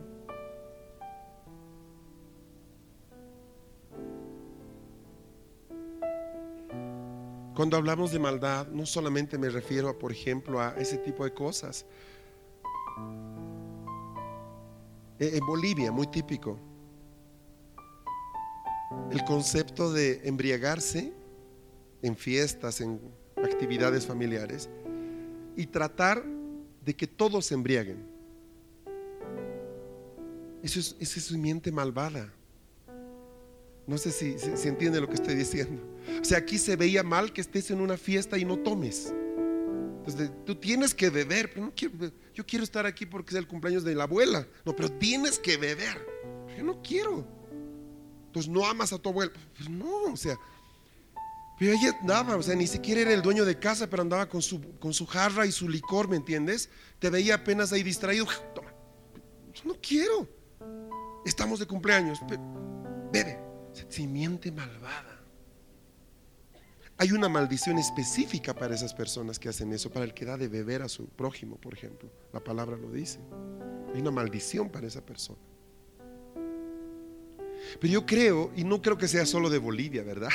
Cuando hablamos de maldad, no solamente me refiero, por ejemplo, a ese tipo de cosas. En Bolivia, muy típico, el concepto de embriagarse en fiestas, en actividades familiares y tratar de que todos se embriaguen. Eso es, esa es su mente malvada. No sé si, si, entiende lo que estoy diciendo. O sea, aquí se veía mal que estés en una fiesta y no tomes. Entonces, tú tienes que beber. Yo quiero estar aquí porque es el cumpleaños de la abuela. No, pero tienes que beber. Yo no quiero. Pues no amas a tu abuelo. Pues no, o sea. Pero ella andaba, o sea, ni siquiera era el dueño de casa, pero andaba con su, con su jarra y su licor, ¿me entiendes? Te veía apenas ahí distraído. Toma, no quiero. Estamos de cumpleaños. Bebe. Simiente malvada. Hay una maldición específica para esas personas que hacen eso, para el que da de beber a su prójimo, por ejemplo. La palabra lo dice. Hay una maldición para esa persona. Pero yo creo, y no creo que sea solo de Bolivia, ¿verdad?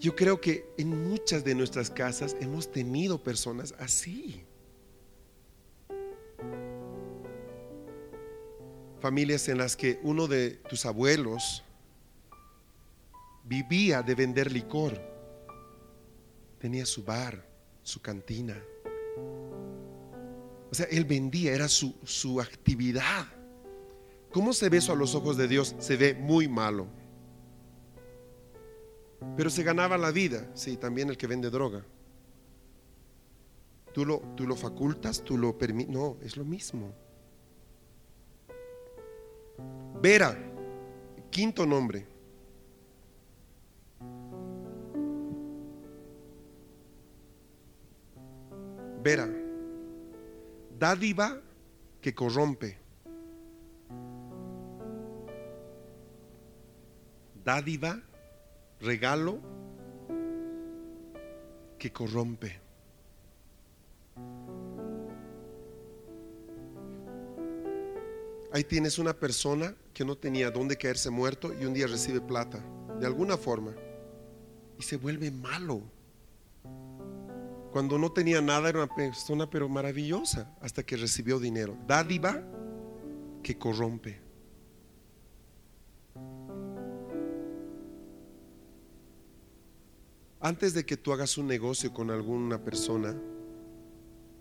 Yo creo que en muchas de nuestras casas hemos tenido personas así. Familias en las que uno de tus abuelos vivía de vender licor. Tenía su bar, su cantina. O sea, él vendía, era su, su actividad. ¿Cómo se ve eso a los ojos de Dios? Se ve muy malo. Pero se ganaba la vida, sí, también el que vende droga. Tú lo, tú lo facultas, tú lo permites. No, es lo mismo. Vera, quinto nombre. Vera, dádiva que corrompe. Dádiva, regalo que corrompe. Ahí tienes una persona que no tenía dónde caerse muerto y un día recibe plata, de alguna forma, y se vuelve malo. Cuando no tenía nada era una persona pero maravillosa hasta que recibió dinero. Dádiva que corrompe. Antes de que tú hagas un negocio con alguna persona,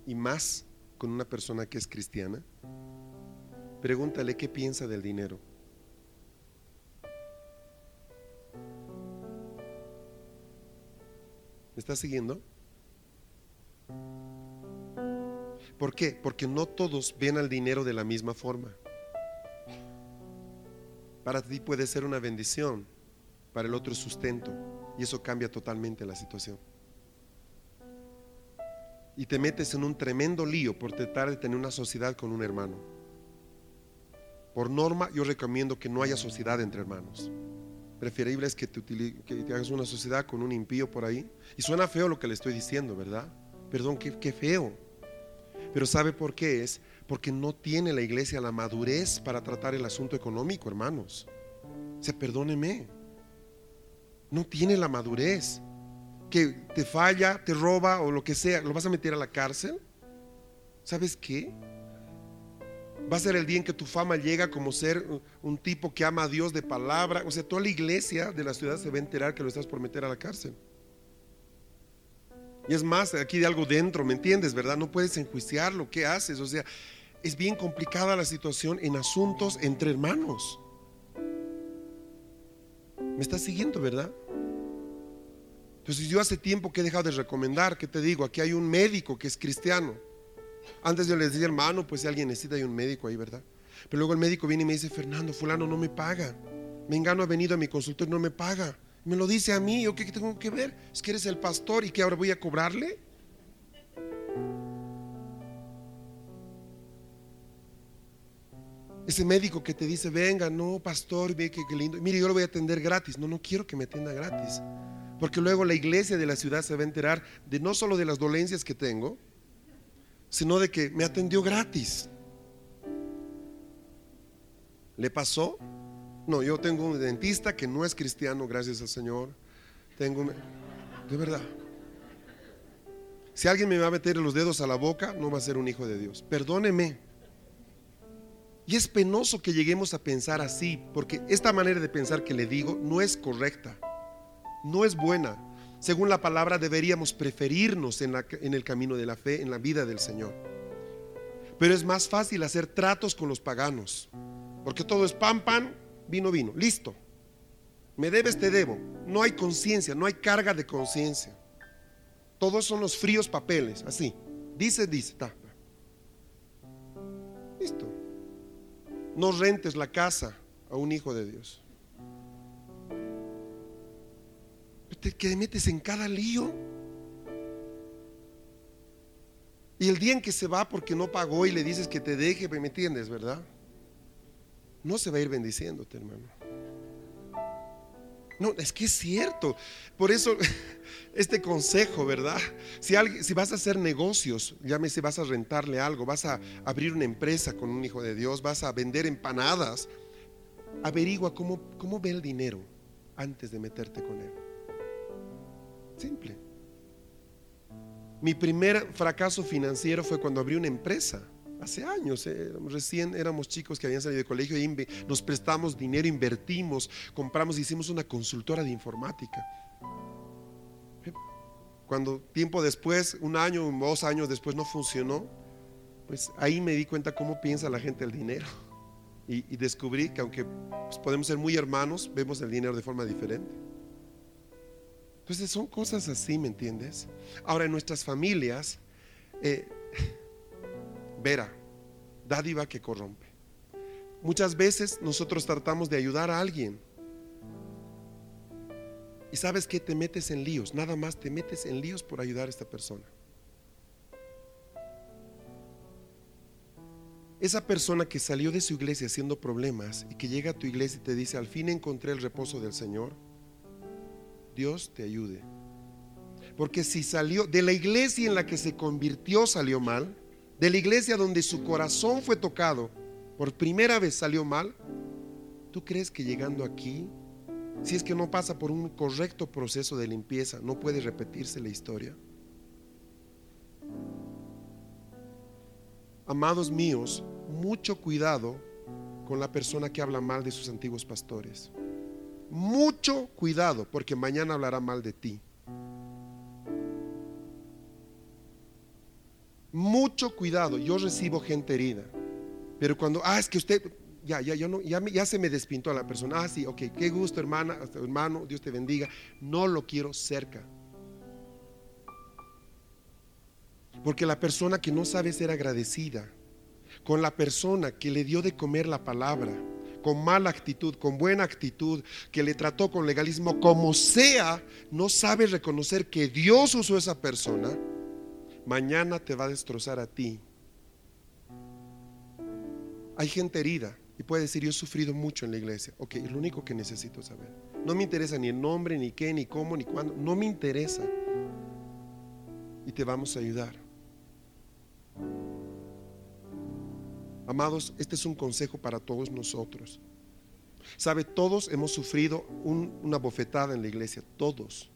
y más con una persona que es cristiana, pregúntale qué piensa del dinero. ¿Me estás siguiendo? ¿Por qué? Porque no todos ven al dinero de la misma forma. Para ti puede ser una bendición, para el otro sustento. Y eso cambia totalmente la situación. Y te metes en un tremendo lío por tratar de tener una sociedad con un hermano. Por norma, yo recomiendo que no haya sociedad entre hermanos. Preferible es que te, que hagas una sociedad con un impío por ahí. Y suena feo lo que le estoy diciendo, ¿verdad? Perdón, qué, qué feo. Pero ¿sabe por qué es? Porque no tiene la iglesia la madurez para tratar el asunto económico, hermanos. O sea, perdóneme. No tiene la madurez. Que te falla, te roba o lo que sea, ¿lo vas a meter a la cárcel? ¿Sabes qué? Va a ser el día en que tu fama llega como ser un tipo que ama a Dios de palabra. O sea, toda la iglesia de la ciudad se va a enterar que lo estás por meter a la cárcel. Y es más, aquí de algo dentro, ¿me entiendes, verdad? No puedes enjuiciarlo, ¿qué haces? O sea, es bien complicada la situación en asuntos entre hermanos. ¿Me estás siguiendo, verdad? Entonces yo hace tiempo que he dejado de recomendar, ¿qué te digo? Aquí hay un médico que es cristiano. Antes yo les decía, hermano, pues si alguien necesita hay un médico ahí, ¿verdad? Pero luego el médico viene y me dice, Fernando, fulano no me paga. Me engano ha venido a mi consultorio y no me paga. Me lo dice a mí, ¿yo qué tengo que ver? Es que eres el pastor y que ahora voy a cobrarle. Ese médico que te dice, venga, no, pastor, ve que, lindo. Mire, yo lo voy a atender gratis. No, no quiero que me atienda gratis. Porque luego la iglesia de la ciudad se va a enterar de no solo de las dolencias que tengo, sino de que me atendió gratis. ¿Le pasó? No, yo tengo un dentista que no es cristiano, gracias al Señor. Tengo de verdad. Si alguien me va a meter los dedos a la boca, no va a ser un hijo de Dios. Perdóneme. Y es penoso que lleguemos a pensar así, porque esta manera de pensar que le digo no es correcta, no es buena. Según la palabra deberíamos preferirnos en, el camino de la fe, en la vida del Señor. Pero es más fácil hacer tratos con los paganos, porque todo es pan, pan, vino, vino. Listo. Me debes, te debo. No hay conciencia, no hay carga de conciencia. Todos son los fríos papeles, así. Dice, dice, Listo. No rentes la casa a un hijo de Dios. Te que metes en cada lío. Y el día en que se va porque no pagó y le dices que te deje, me entiendes, ¿verdad? no se va a ir bendiciéndote, hermano. No, es que es cierto. Por eso este consejo, ¿verdad? Si, si vas a hacer negocios, llámese, vas a rentarle algo, vas a abrir una empresa con un hijo de Dios, vas a vender empanadas, averigua cómo, cómo ve el dinero antes de meterte con él. Simple. Mi primer fracaso financiero fue cuando abrí una empresa hace años, eh, recién éramos chicos que habían salido de colegio y nos prestamos dinero, invertimos, compramos, hicimos una consultora de informática. Cuando tiempo después, un año, dos años después no funcionó, pues ahí me di cuenta cómo piensa la gente el dinero. Y, descubrí que aunque pues, podemos ser muy hermanos, vemos el dinero de forma diferente. Entonces son cosas así, ¿me entiendes? Ahora en nuestras familias, eh, Vera, dádiva que corrompe. Muchas veces nosotros tratamos de ayudar a alguien. Y sabes que te metes en líos, nada más te metes en líos por ayudar a esta persona. esa persona que salió de su iglesia haciendo problemas y que llega a tu iglesia y te dice, al fin encontré el reposo del Señor, Dios te ayude. Porque si salió de la iglesia en la que se convirtió salió mal, de la iglesia donde su corazón fue tocado, por primera vez salió mal, ¿tú crees que llegando aquí, si es que no pasa por un correcto proceso de limpieza, no puede repetirse la historia? Amados míos, mucho cuidado con la persona que habla mal de sus antiguos pastores. Mucho cuidado porque mañana hablará mal de ti. Mucho cuidado. Yo recibo gente herida. Pero cuando, ah, es que usted, ya, ya, ya, no, ya, ya se me despintó a la persona. Ah, sí, ok, qué gusto, hermana, hermano, Dios te bendiga. No lo quiero cerca. Porque la persona que no sabe ser agradecida con la persona que le dio de comer la palabra, con mala actitud, con buena actitud, que le trató con legalismo, como sea, no sabe reconocer que Dios usó esa persona, mañana te va a destrozar a ti. Hay gente herida y puede decir, yo he sufrido mucho en la iglesia. Ok, es lo único que necesito saber. No me interesa ni el nombre, ni qué, ni cómo, ni cuándo. No me interesa. Y te vamos a ayudar. Amados, este es un consejo para todos nosotros. Sabe, todos hemos sufrido una bofetada en la iglesia, todos.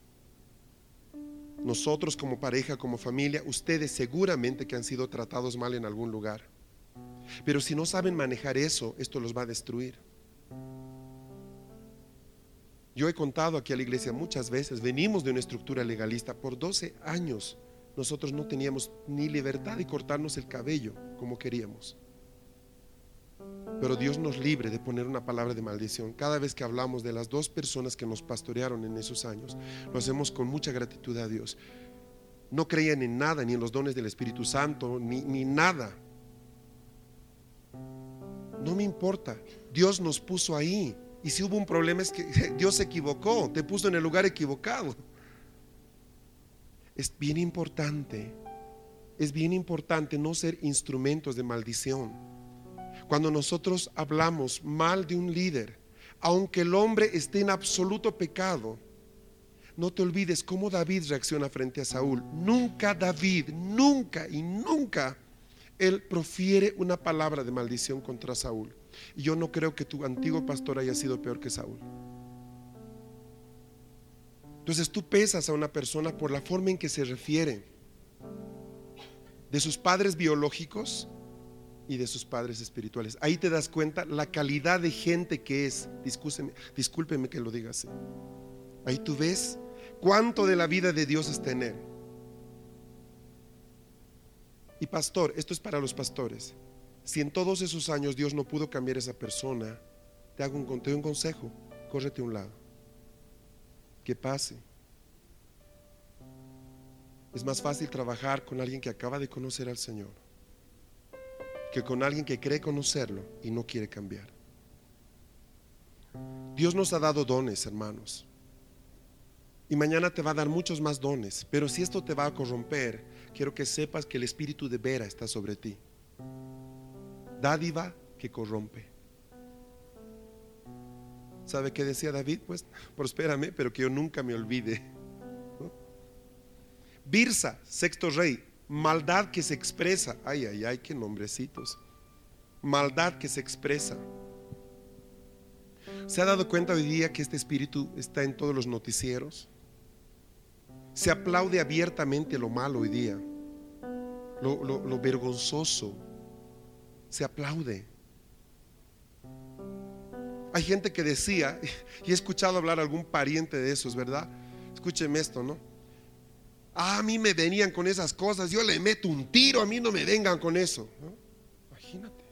Nosotros como pareja, como familia, ustedes seguramente que han sido tratados mal en algún lugar. Pero si no saben manejar eso, esto los va a destruir. Yo he contado aquí a la iglesia muchas veces, venimos de una estructura legalista. Por 12 años nosotros no teníamos ni libertad de cortarnos el cabello como queríamos. Pero Dios nos libre de poner una palabra de maldición. Cada vez que hablamos de las dos personas que nos pastorearon en esos años, lo hacemos con mucha gratitud a Dios. No creían en nada, ni en los dones del Espíritu Santo, ni, ni nada. No me importa. Dios nos puso ahí. Y si hubo un problema es que Dios se equivocó, te puso en el lugar equivocado. Es bien importante, es bien importante no ser instrumentos de maldición. Cuando nosotros hablamos mal de un líder, aunque el hombre esté en absoluto pecado, no te olvides cómo David reacciona frente a Saúl. Nunca David, nunca y nunca él profiere una palabra de maldición contra Saúl. Y yo no creo que tu antiguo pastor haya sido peor que Saúl. Entonces tú pesas a una persona por la forma en que se refiere de sus padres biológicos y de sus padres espirituales. Ahí te das cuenta la calidad de gente que es. Discúlpeme, discúlpeme que lo diga así. Ahí tú ves cuánto de la vida de Dios es tener. Y pastor, esto es para los pastores. Si en todos esos años Dios no pudo cambiar a esa persona, te hago un, te doy un consejo, córrete a un lado. Que pase. Es más fácil trabajar con alguien que acaba de conocer al Señor que con alguien que cree conocerlo y no quiere cambiar. Dios nos ha dado dones, hermanos. Y mañana te va a dar muchos más dones. Pero si esto te va a corromper, quiero que sepas que el Espíritu de Vera está sobre ti. Dádiva que corrompe. ¿Sabe qué decía David? Pues prospérame, pero que yo nunca me olvide. Birsa, sexto rey, Maldad que se expresa. Ay, ay, ay, qué nombrecitos. Maldad que se expresa. ¿Se ha dado cuenta hoy día que este espíritu está en todos los noticieros? Se aplaude abiertamente lo malo hoy día, lo, lo vergonzoso. Se aplaude. Hay gente que decía, y he escuchado hablar a algún pariente de esos, ¿verdad? Escúcheme esto, ¿no? Ah, a mí me venían con esas cosas, yo le meto un tiro, a mí no me vengan con eso. Imagínate.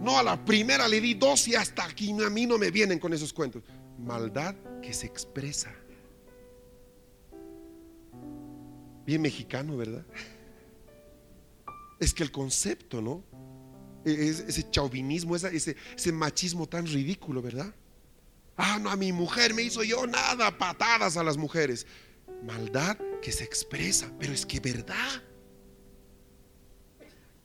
No, a la primera le di dos y hasta aquí a mí no me vienen con esos cuentos. Maldad que se expresa. Bien mexicano, ¿verdad? Es que el concepto, ¿no? E-, ese chauvinismo, ese machismo tan ridículo, ¿verdad? Ah, no, a mi mujer me hizo yo nada, patadas a las mujeres. Maldad que se expresa, pero es que verdad.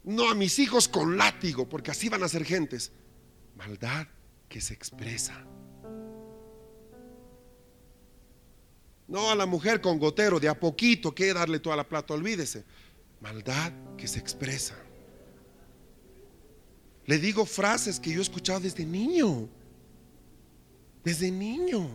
No a mis hijos con látigo, porque así van a ser gentes. Maldad que se expresa. No a la mujer con gotero, de a poquito, que darle toda la plata, olvídese. Maldad que se expresa. Le digo frases que yo he escuchado desde niño. Desde niño.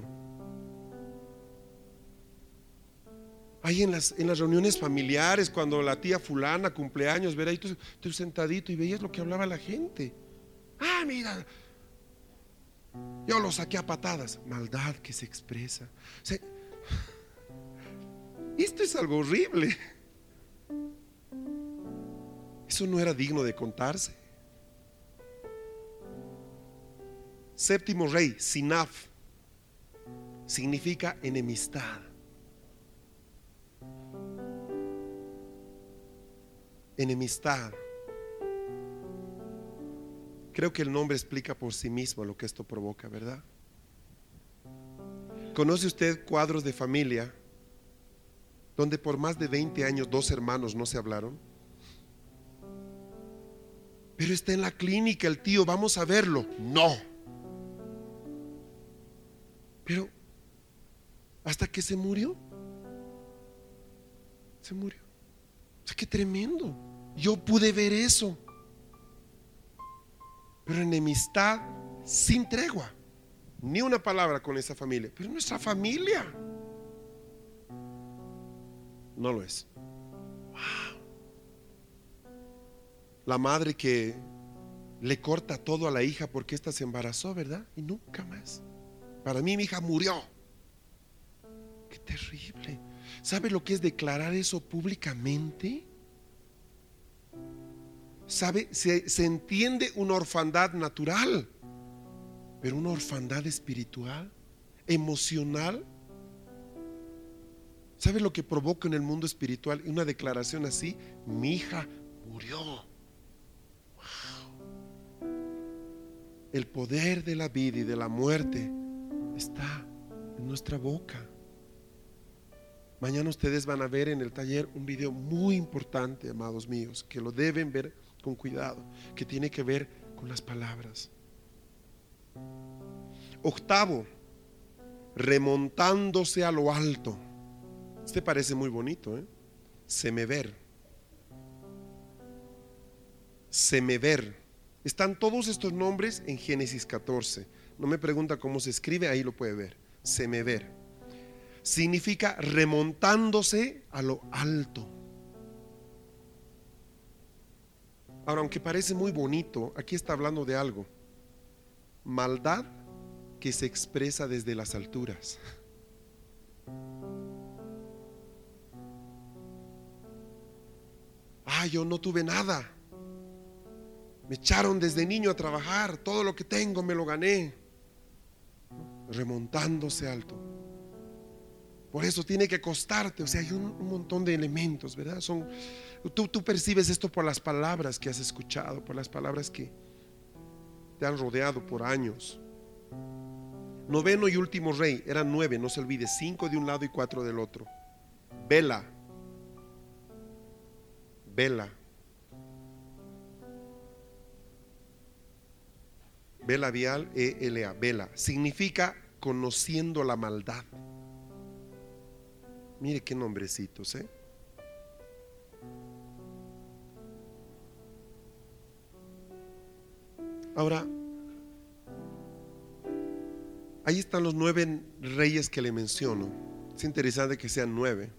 Ahí en las, en las reuniones familiares, cuando la tía fulana cumpleaños, ver ahí tú, tú sentadito y veías lo que hablaba la gente. Ah, mira, yo lo saqué a patadas. Maldad que se expresa. esto es algo horrible. Eso no era digno de contarse. Séptimo rey, Sinaf, significa enemistad. Enemistad. Creo que el nombre explica por sí mismo lo que esto provoca, ¿verdad? ¿Conoce usted cuadros de familia donde por más de 20 años dos hermanos no se hablaron? Pero está en la clínica el tío, vamos a verlo. No. Pero hasta que se murió, se murió. O sea, qué tremendo. Yo pude ver eso. Pero enemistad sin tregua. Ni una palabra con esa familia. Pero nuestra familia no lo es. La madre que le corta todo a la hija porque ésta se embarazó, ¿verdad? Y nunca más. Para mí mi hija murió. Qué terrible. ¿Sabe lo que es declarar eso públicamente? ¿Sabe? Se, se, entiende una orfandad natural, pero una orfandad espiritual, emocional. ¿Sabe lo que provoca en el mundo espiritual una declaración así? Mi hija murió. Wow. El poder de la vida y de la muerte está en nuestra boca. Mañana ustedes van a ver en el taller un video muy importante, amados míos, que lo deben ver con cuidado, que tiene que ver con las palabras. Octavo, remontándose a lo alto. Este parece muy bonito, ¿eh? Semever. Semever. Están todos estos nombres en Génesis 14. No me pregunta cómo se escribe, ahí lo puede ver. Semever. Significa remontándose a lo alto. Ahora, aunque parece muy bonito, aquí está hablando de algo. Maldad que se expresa desde las alturas. Ah, yo no tuve nada. Me echaron desde niño a trabajar. Todo lo que tengo me lo gané. Remontándose alto. Por eso tiene que costarte. O sea, hay un, montón de elementos, ¿verdad? Son, tú, tú percibes esto por las palabras que has escuchado, por las palabras que te han rodeado por años. Noveno y último rey, eran nueve, no se olvide, cinco de un lado y cuatro del otro. Vela, vela. Vela vial, E-L-A, vela. Significa conociendo la maldad. Mire qué nombrecitos, ¿eh? Ahora, ahí están los nueve reyes que le menciono. Es interesante que sean nueve.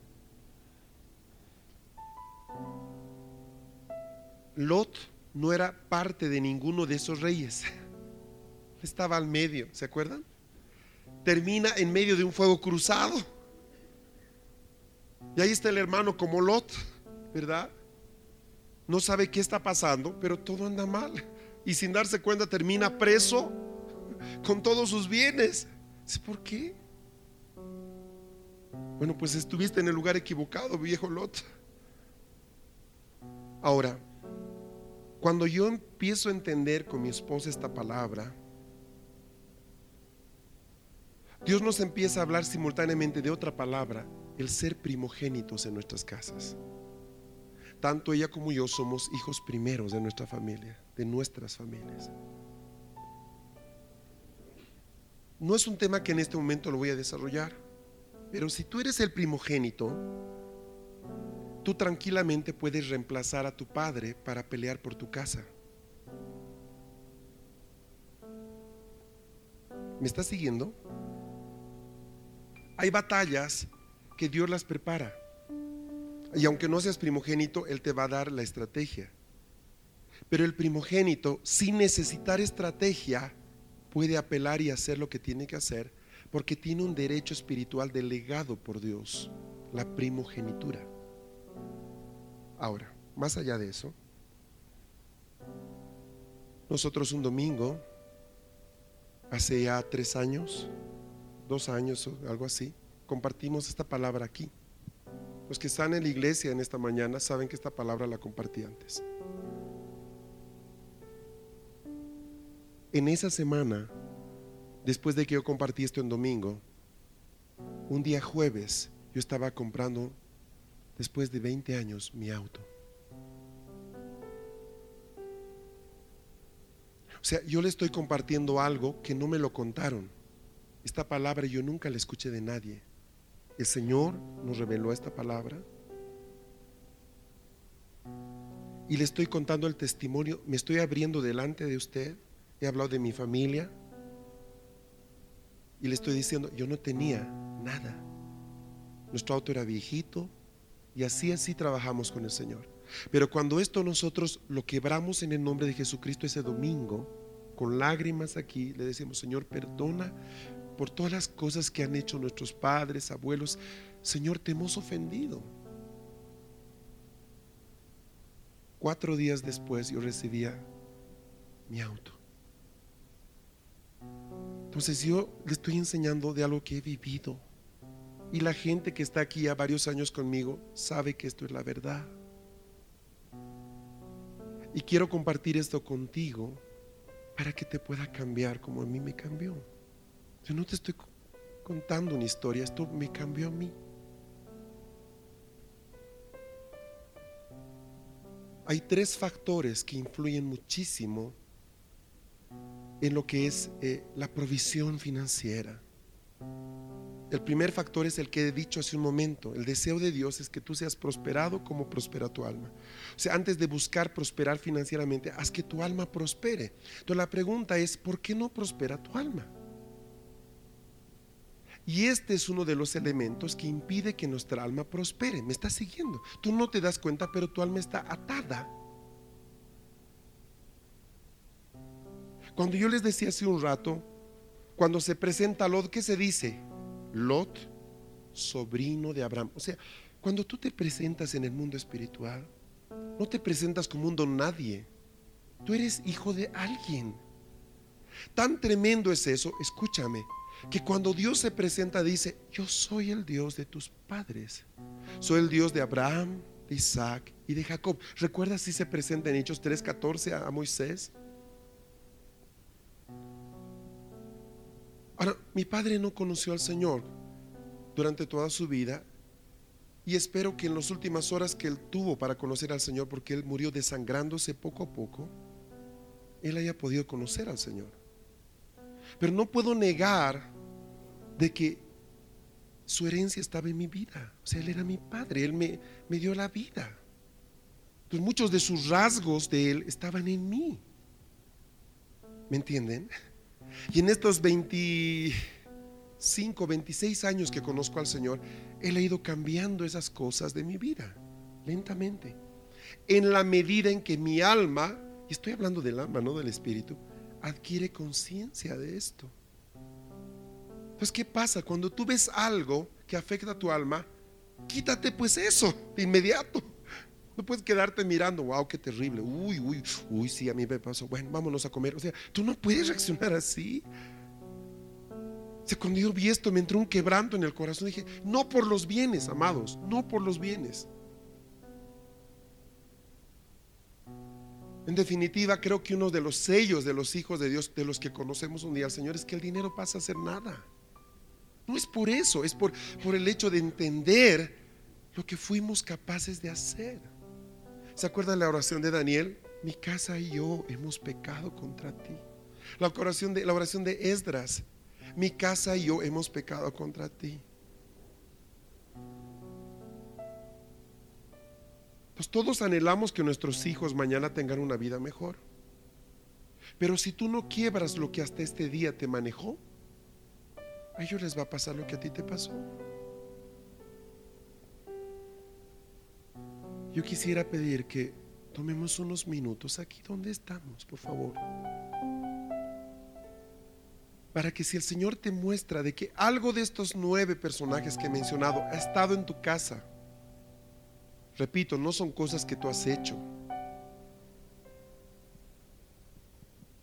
Lot no era parte de ninguno de esos reyes. Estaba al medio, ¿se acuerdan? Termina en medio de un fuego cruzado. Y ahí está el hermano como Lot, ¿verdad? No sabe qué está pasando, pero todo anda mal. Y sin darse cuenta termina preso con todos sus bienes. ¿Por qué? Bueno, pues estuviste en el lugar equivocado, viejo Lot. Ahora, cuando yo empiezo a entender con mi esposa esta palabra, Dios nos empieza a hablar simultáneamente de otra palabra, el ser primogénitos en nuestras casas. tanto ella como yo somos hijos primeros de nuestra familia, de nuestras familias. No es un tema que en este momento lo voy a desarrollar, pero si tú eres el primogénito, tú tranquilamente puedes reemplazar a tu padre para pelear por tu casa. ¿Me estás siguiendo? Hay batallas que Dios las prepara. Y aunque no seas primogénito, Él te va a dar la estrategia. Pero el primogénito, sin necesitar estrategia, puede apelar y hacer lo que tiene que hacer porque tiene un derecho espiritual delegado por Dios, la primogenitura. Ahora, más allá de eso, nosotros un domingo, hace ya tres años, dos años o algo así, compartimos esta palabra aquí. Los que están en la iglesia en esta mañana saben que esta palabra la compartí antes. En esa semana, después de que yo compartí esto en domingo, un día jueves yo estaba comprando, después de 20 años, mi auto. O sea, yo le estoy compartiendo algo que no me lo contaron. Esta palabra yo nunca la escuché de nadie. El Señor nos reveló esta palabra. Y le estoy contando el testimonio, me estoy abriendo delante de usted. He hablado de mi familia. Y le estoy diciendo, yo no tenía nada. Nuestro auto era viejito. Y así, así trabajamos con el Señor. Pero cuando esto nosotros lo quebramos en el nombre de Jesucristo ese domingo, con lágrimas aquí, le decimos, Señor, perdona por todas las cosas que han hecho nuestros padres, abuelos. Señor, te hemos ofendido. Cuatro días después yo recibía mi auto. Entonces yo le estoy enseñando de algo que he vivido. Y la gente que está aquí ya varios años conmigo sabe que esto es la verdad. Y quiero compartir esto contigo para que te pueda cambiar como a mí me cambió. Yo no te estoy contando una historia, esto me cambió a mí. Hay tres factores que influyen muchísimo en lo que es eh, la provisión financiera. El primer factor es el que he dicho hace un momento. El deseo de Dios es que tú seas prosperado como prospera tu alma. O sea, antes de buscar prosperar financieramente, haz que tu alma prospere. Entonces la pregunta es, ¿por qué no prospera tu alma? Y este es uno de los elementos que impide que nuestra alma prospere. ¿Me estás siguiendo? Tú no te das cuenta, pero tu alma está atada. Cuando yo les decía hace un rato, cuando se presenta Lot, ¿qué se dice? Lot, sobrino de Abraham. O sea, cuando tú te presentas en el mundo espiritual, no te presentas como un don nadie. Tú eres hijo de alguien. Tan tremendo es eso, escúchame, que cuando Dios se presenta dice, yo soy el Dios de tus padres. Soy el Dios de Abraham, de Isaac y de Jacob. ¿Recuerdas si se presenta en Hechos 3:14 a, Moisés? Ahora, mi padre no conoció al Señor durante toda su vida y espero que en las últimas horas que él tuvo para conocer al Señor, porque él murió desangrándose poco a poco, él haya podido conocer al Señor. Pero no puedo negar de que su herencia estaba en mi vida. O sea, Él era mi padre, Él me, me dio la vida. Entonces muchos de sus rasgos de Él estaban en mí. ¿Me entienden? Y en estos 25, 26 años que conozco al Señor, Él ha ido cambiando esas cosas de mi vida, lentamente. En la medida en que mi alma, y estoy hablando del alma, no del espíritu, adquiere conciencia de esto. Entonces, ¿qué pasa? Cuando tú ves algo que afecta a tu alma, quítate pues eso de inmediato. No puedes quedarte mirando, wow, qué terrible. Uy, uy, uy, sí, a mí me pasó. Bueno, vámonos a comer. O sea, tú no puedes reaccionar así. O sea, cuando yo vi esto, me entró un quebranto en el corazón. Dije, no por los bienes, amados, no por los bienes. En definitiva, creo que uno de los sellos de los hijos de Dios, de los que conocemos un día al Señor, es que el dinero pasa a ser nada. No es por eso, es por, por el hecho de entender lo que fuimos capaces de hacer. ¿Se acuerda de la oración de Daniel? Mi casa y yo hemos pecado contra ti. La oración de, la oración de Esdras. Mi casa y yo hemos pecado contra ti. Pues todos anhelamos que nuestros hijos mañana tengan una vida mejor. Pero si tú no quiebras lo que hasta este día te manejó, a ellos les va a pasar lo que a ti te pasó. Yo quisiera pedir que tomemos unos minutos aquí donde estamos, por favor. Para que si el Señor te muestra de que algo de estos nueve personajes que he mencionado ha estado en tu casa, repito, no son cosas que tú has hecho.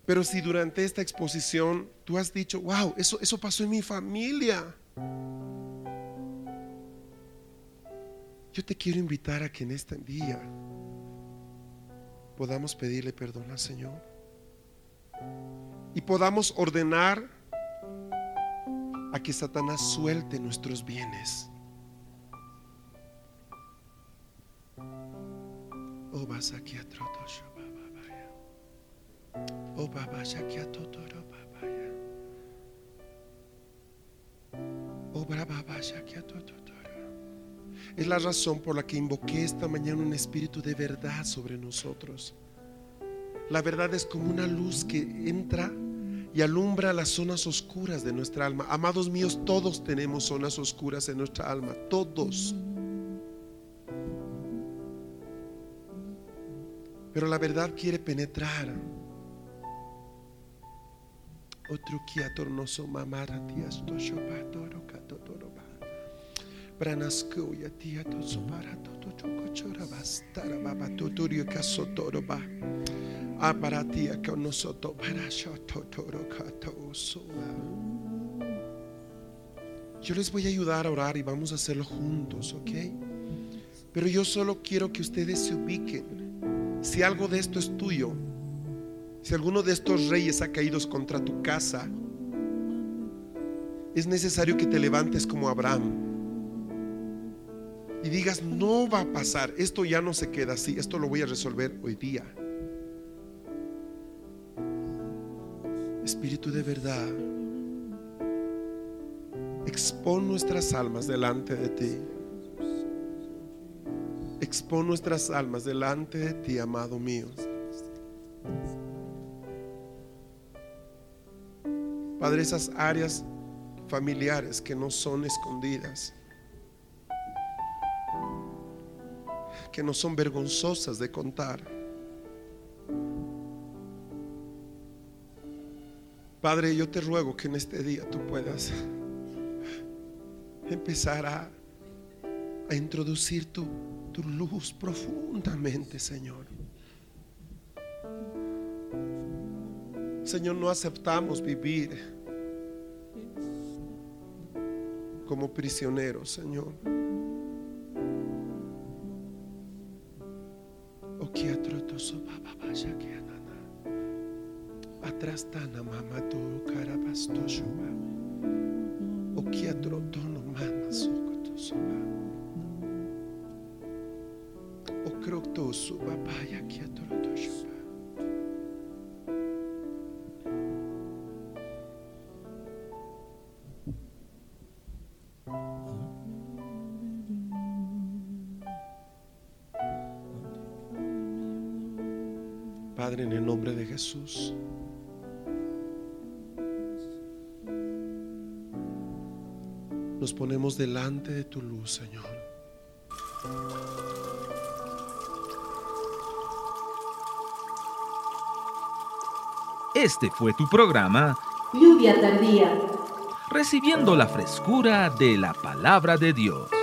Pero si durante esta exposición tú has dicho, wow, eso, eso pasó en mi familia. Yo te quiero invitar a que en este día podamos pedirle perdón al Señor y podamos ordenar a que Satanás suelte nuestros bienes. Oh, vas aquí a Oh, es la razón por la que invoqué esta mañana un espíritu de verdad sobre nosotros. La verdad es como una luz que entra y alumbra las zonas oscuras de nuestra alma. Amados míos, todos tenemos zonas oscuras en nuestra alma, todos. Pero la verdad quiere penetrar. Otro tornoso mamara tias Branaskuya tia to supara to to choko chora bastara baba tuturio kasotoro ba. Aparatia konosoto para shototoro kato Yo les voy a ayudar a orar y vamos a hacerlo juntos, ¿ok? Pero yo solo quiero que ustedes se ubiquen. Si algo de esto es tuyo, si alguno de estos reyes ha caído contra tu casa, es necesario que te levantes como Abraham y digas, no va a pasar, esto ya no se queda así, esto lo voy a resolver hoy día. Espíritu de verdad, expon nuestras almas delante de ti. Expon nuestras almas delante de ti, amado mío. Padre, esas áreas familiares que no son escondidas que no son vergonzosas de contar. Padre, yo te ruego que en este día tú puedas empezar a, a introducir tu, tu luz profundamente, Señor. Señor, no aceptamos vivir como prisioneros, Señor. Jesús. Nos ponemos delante de tu luz, Señor. Este fue tu programa Lluvia tardía. Recibiendo la frescura de la palabra de Dios.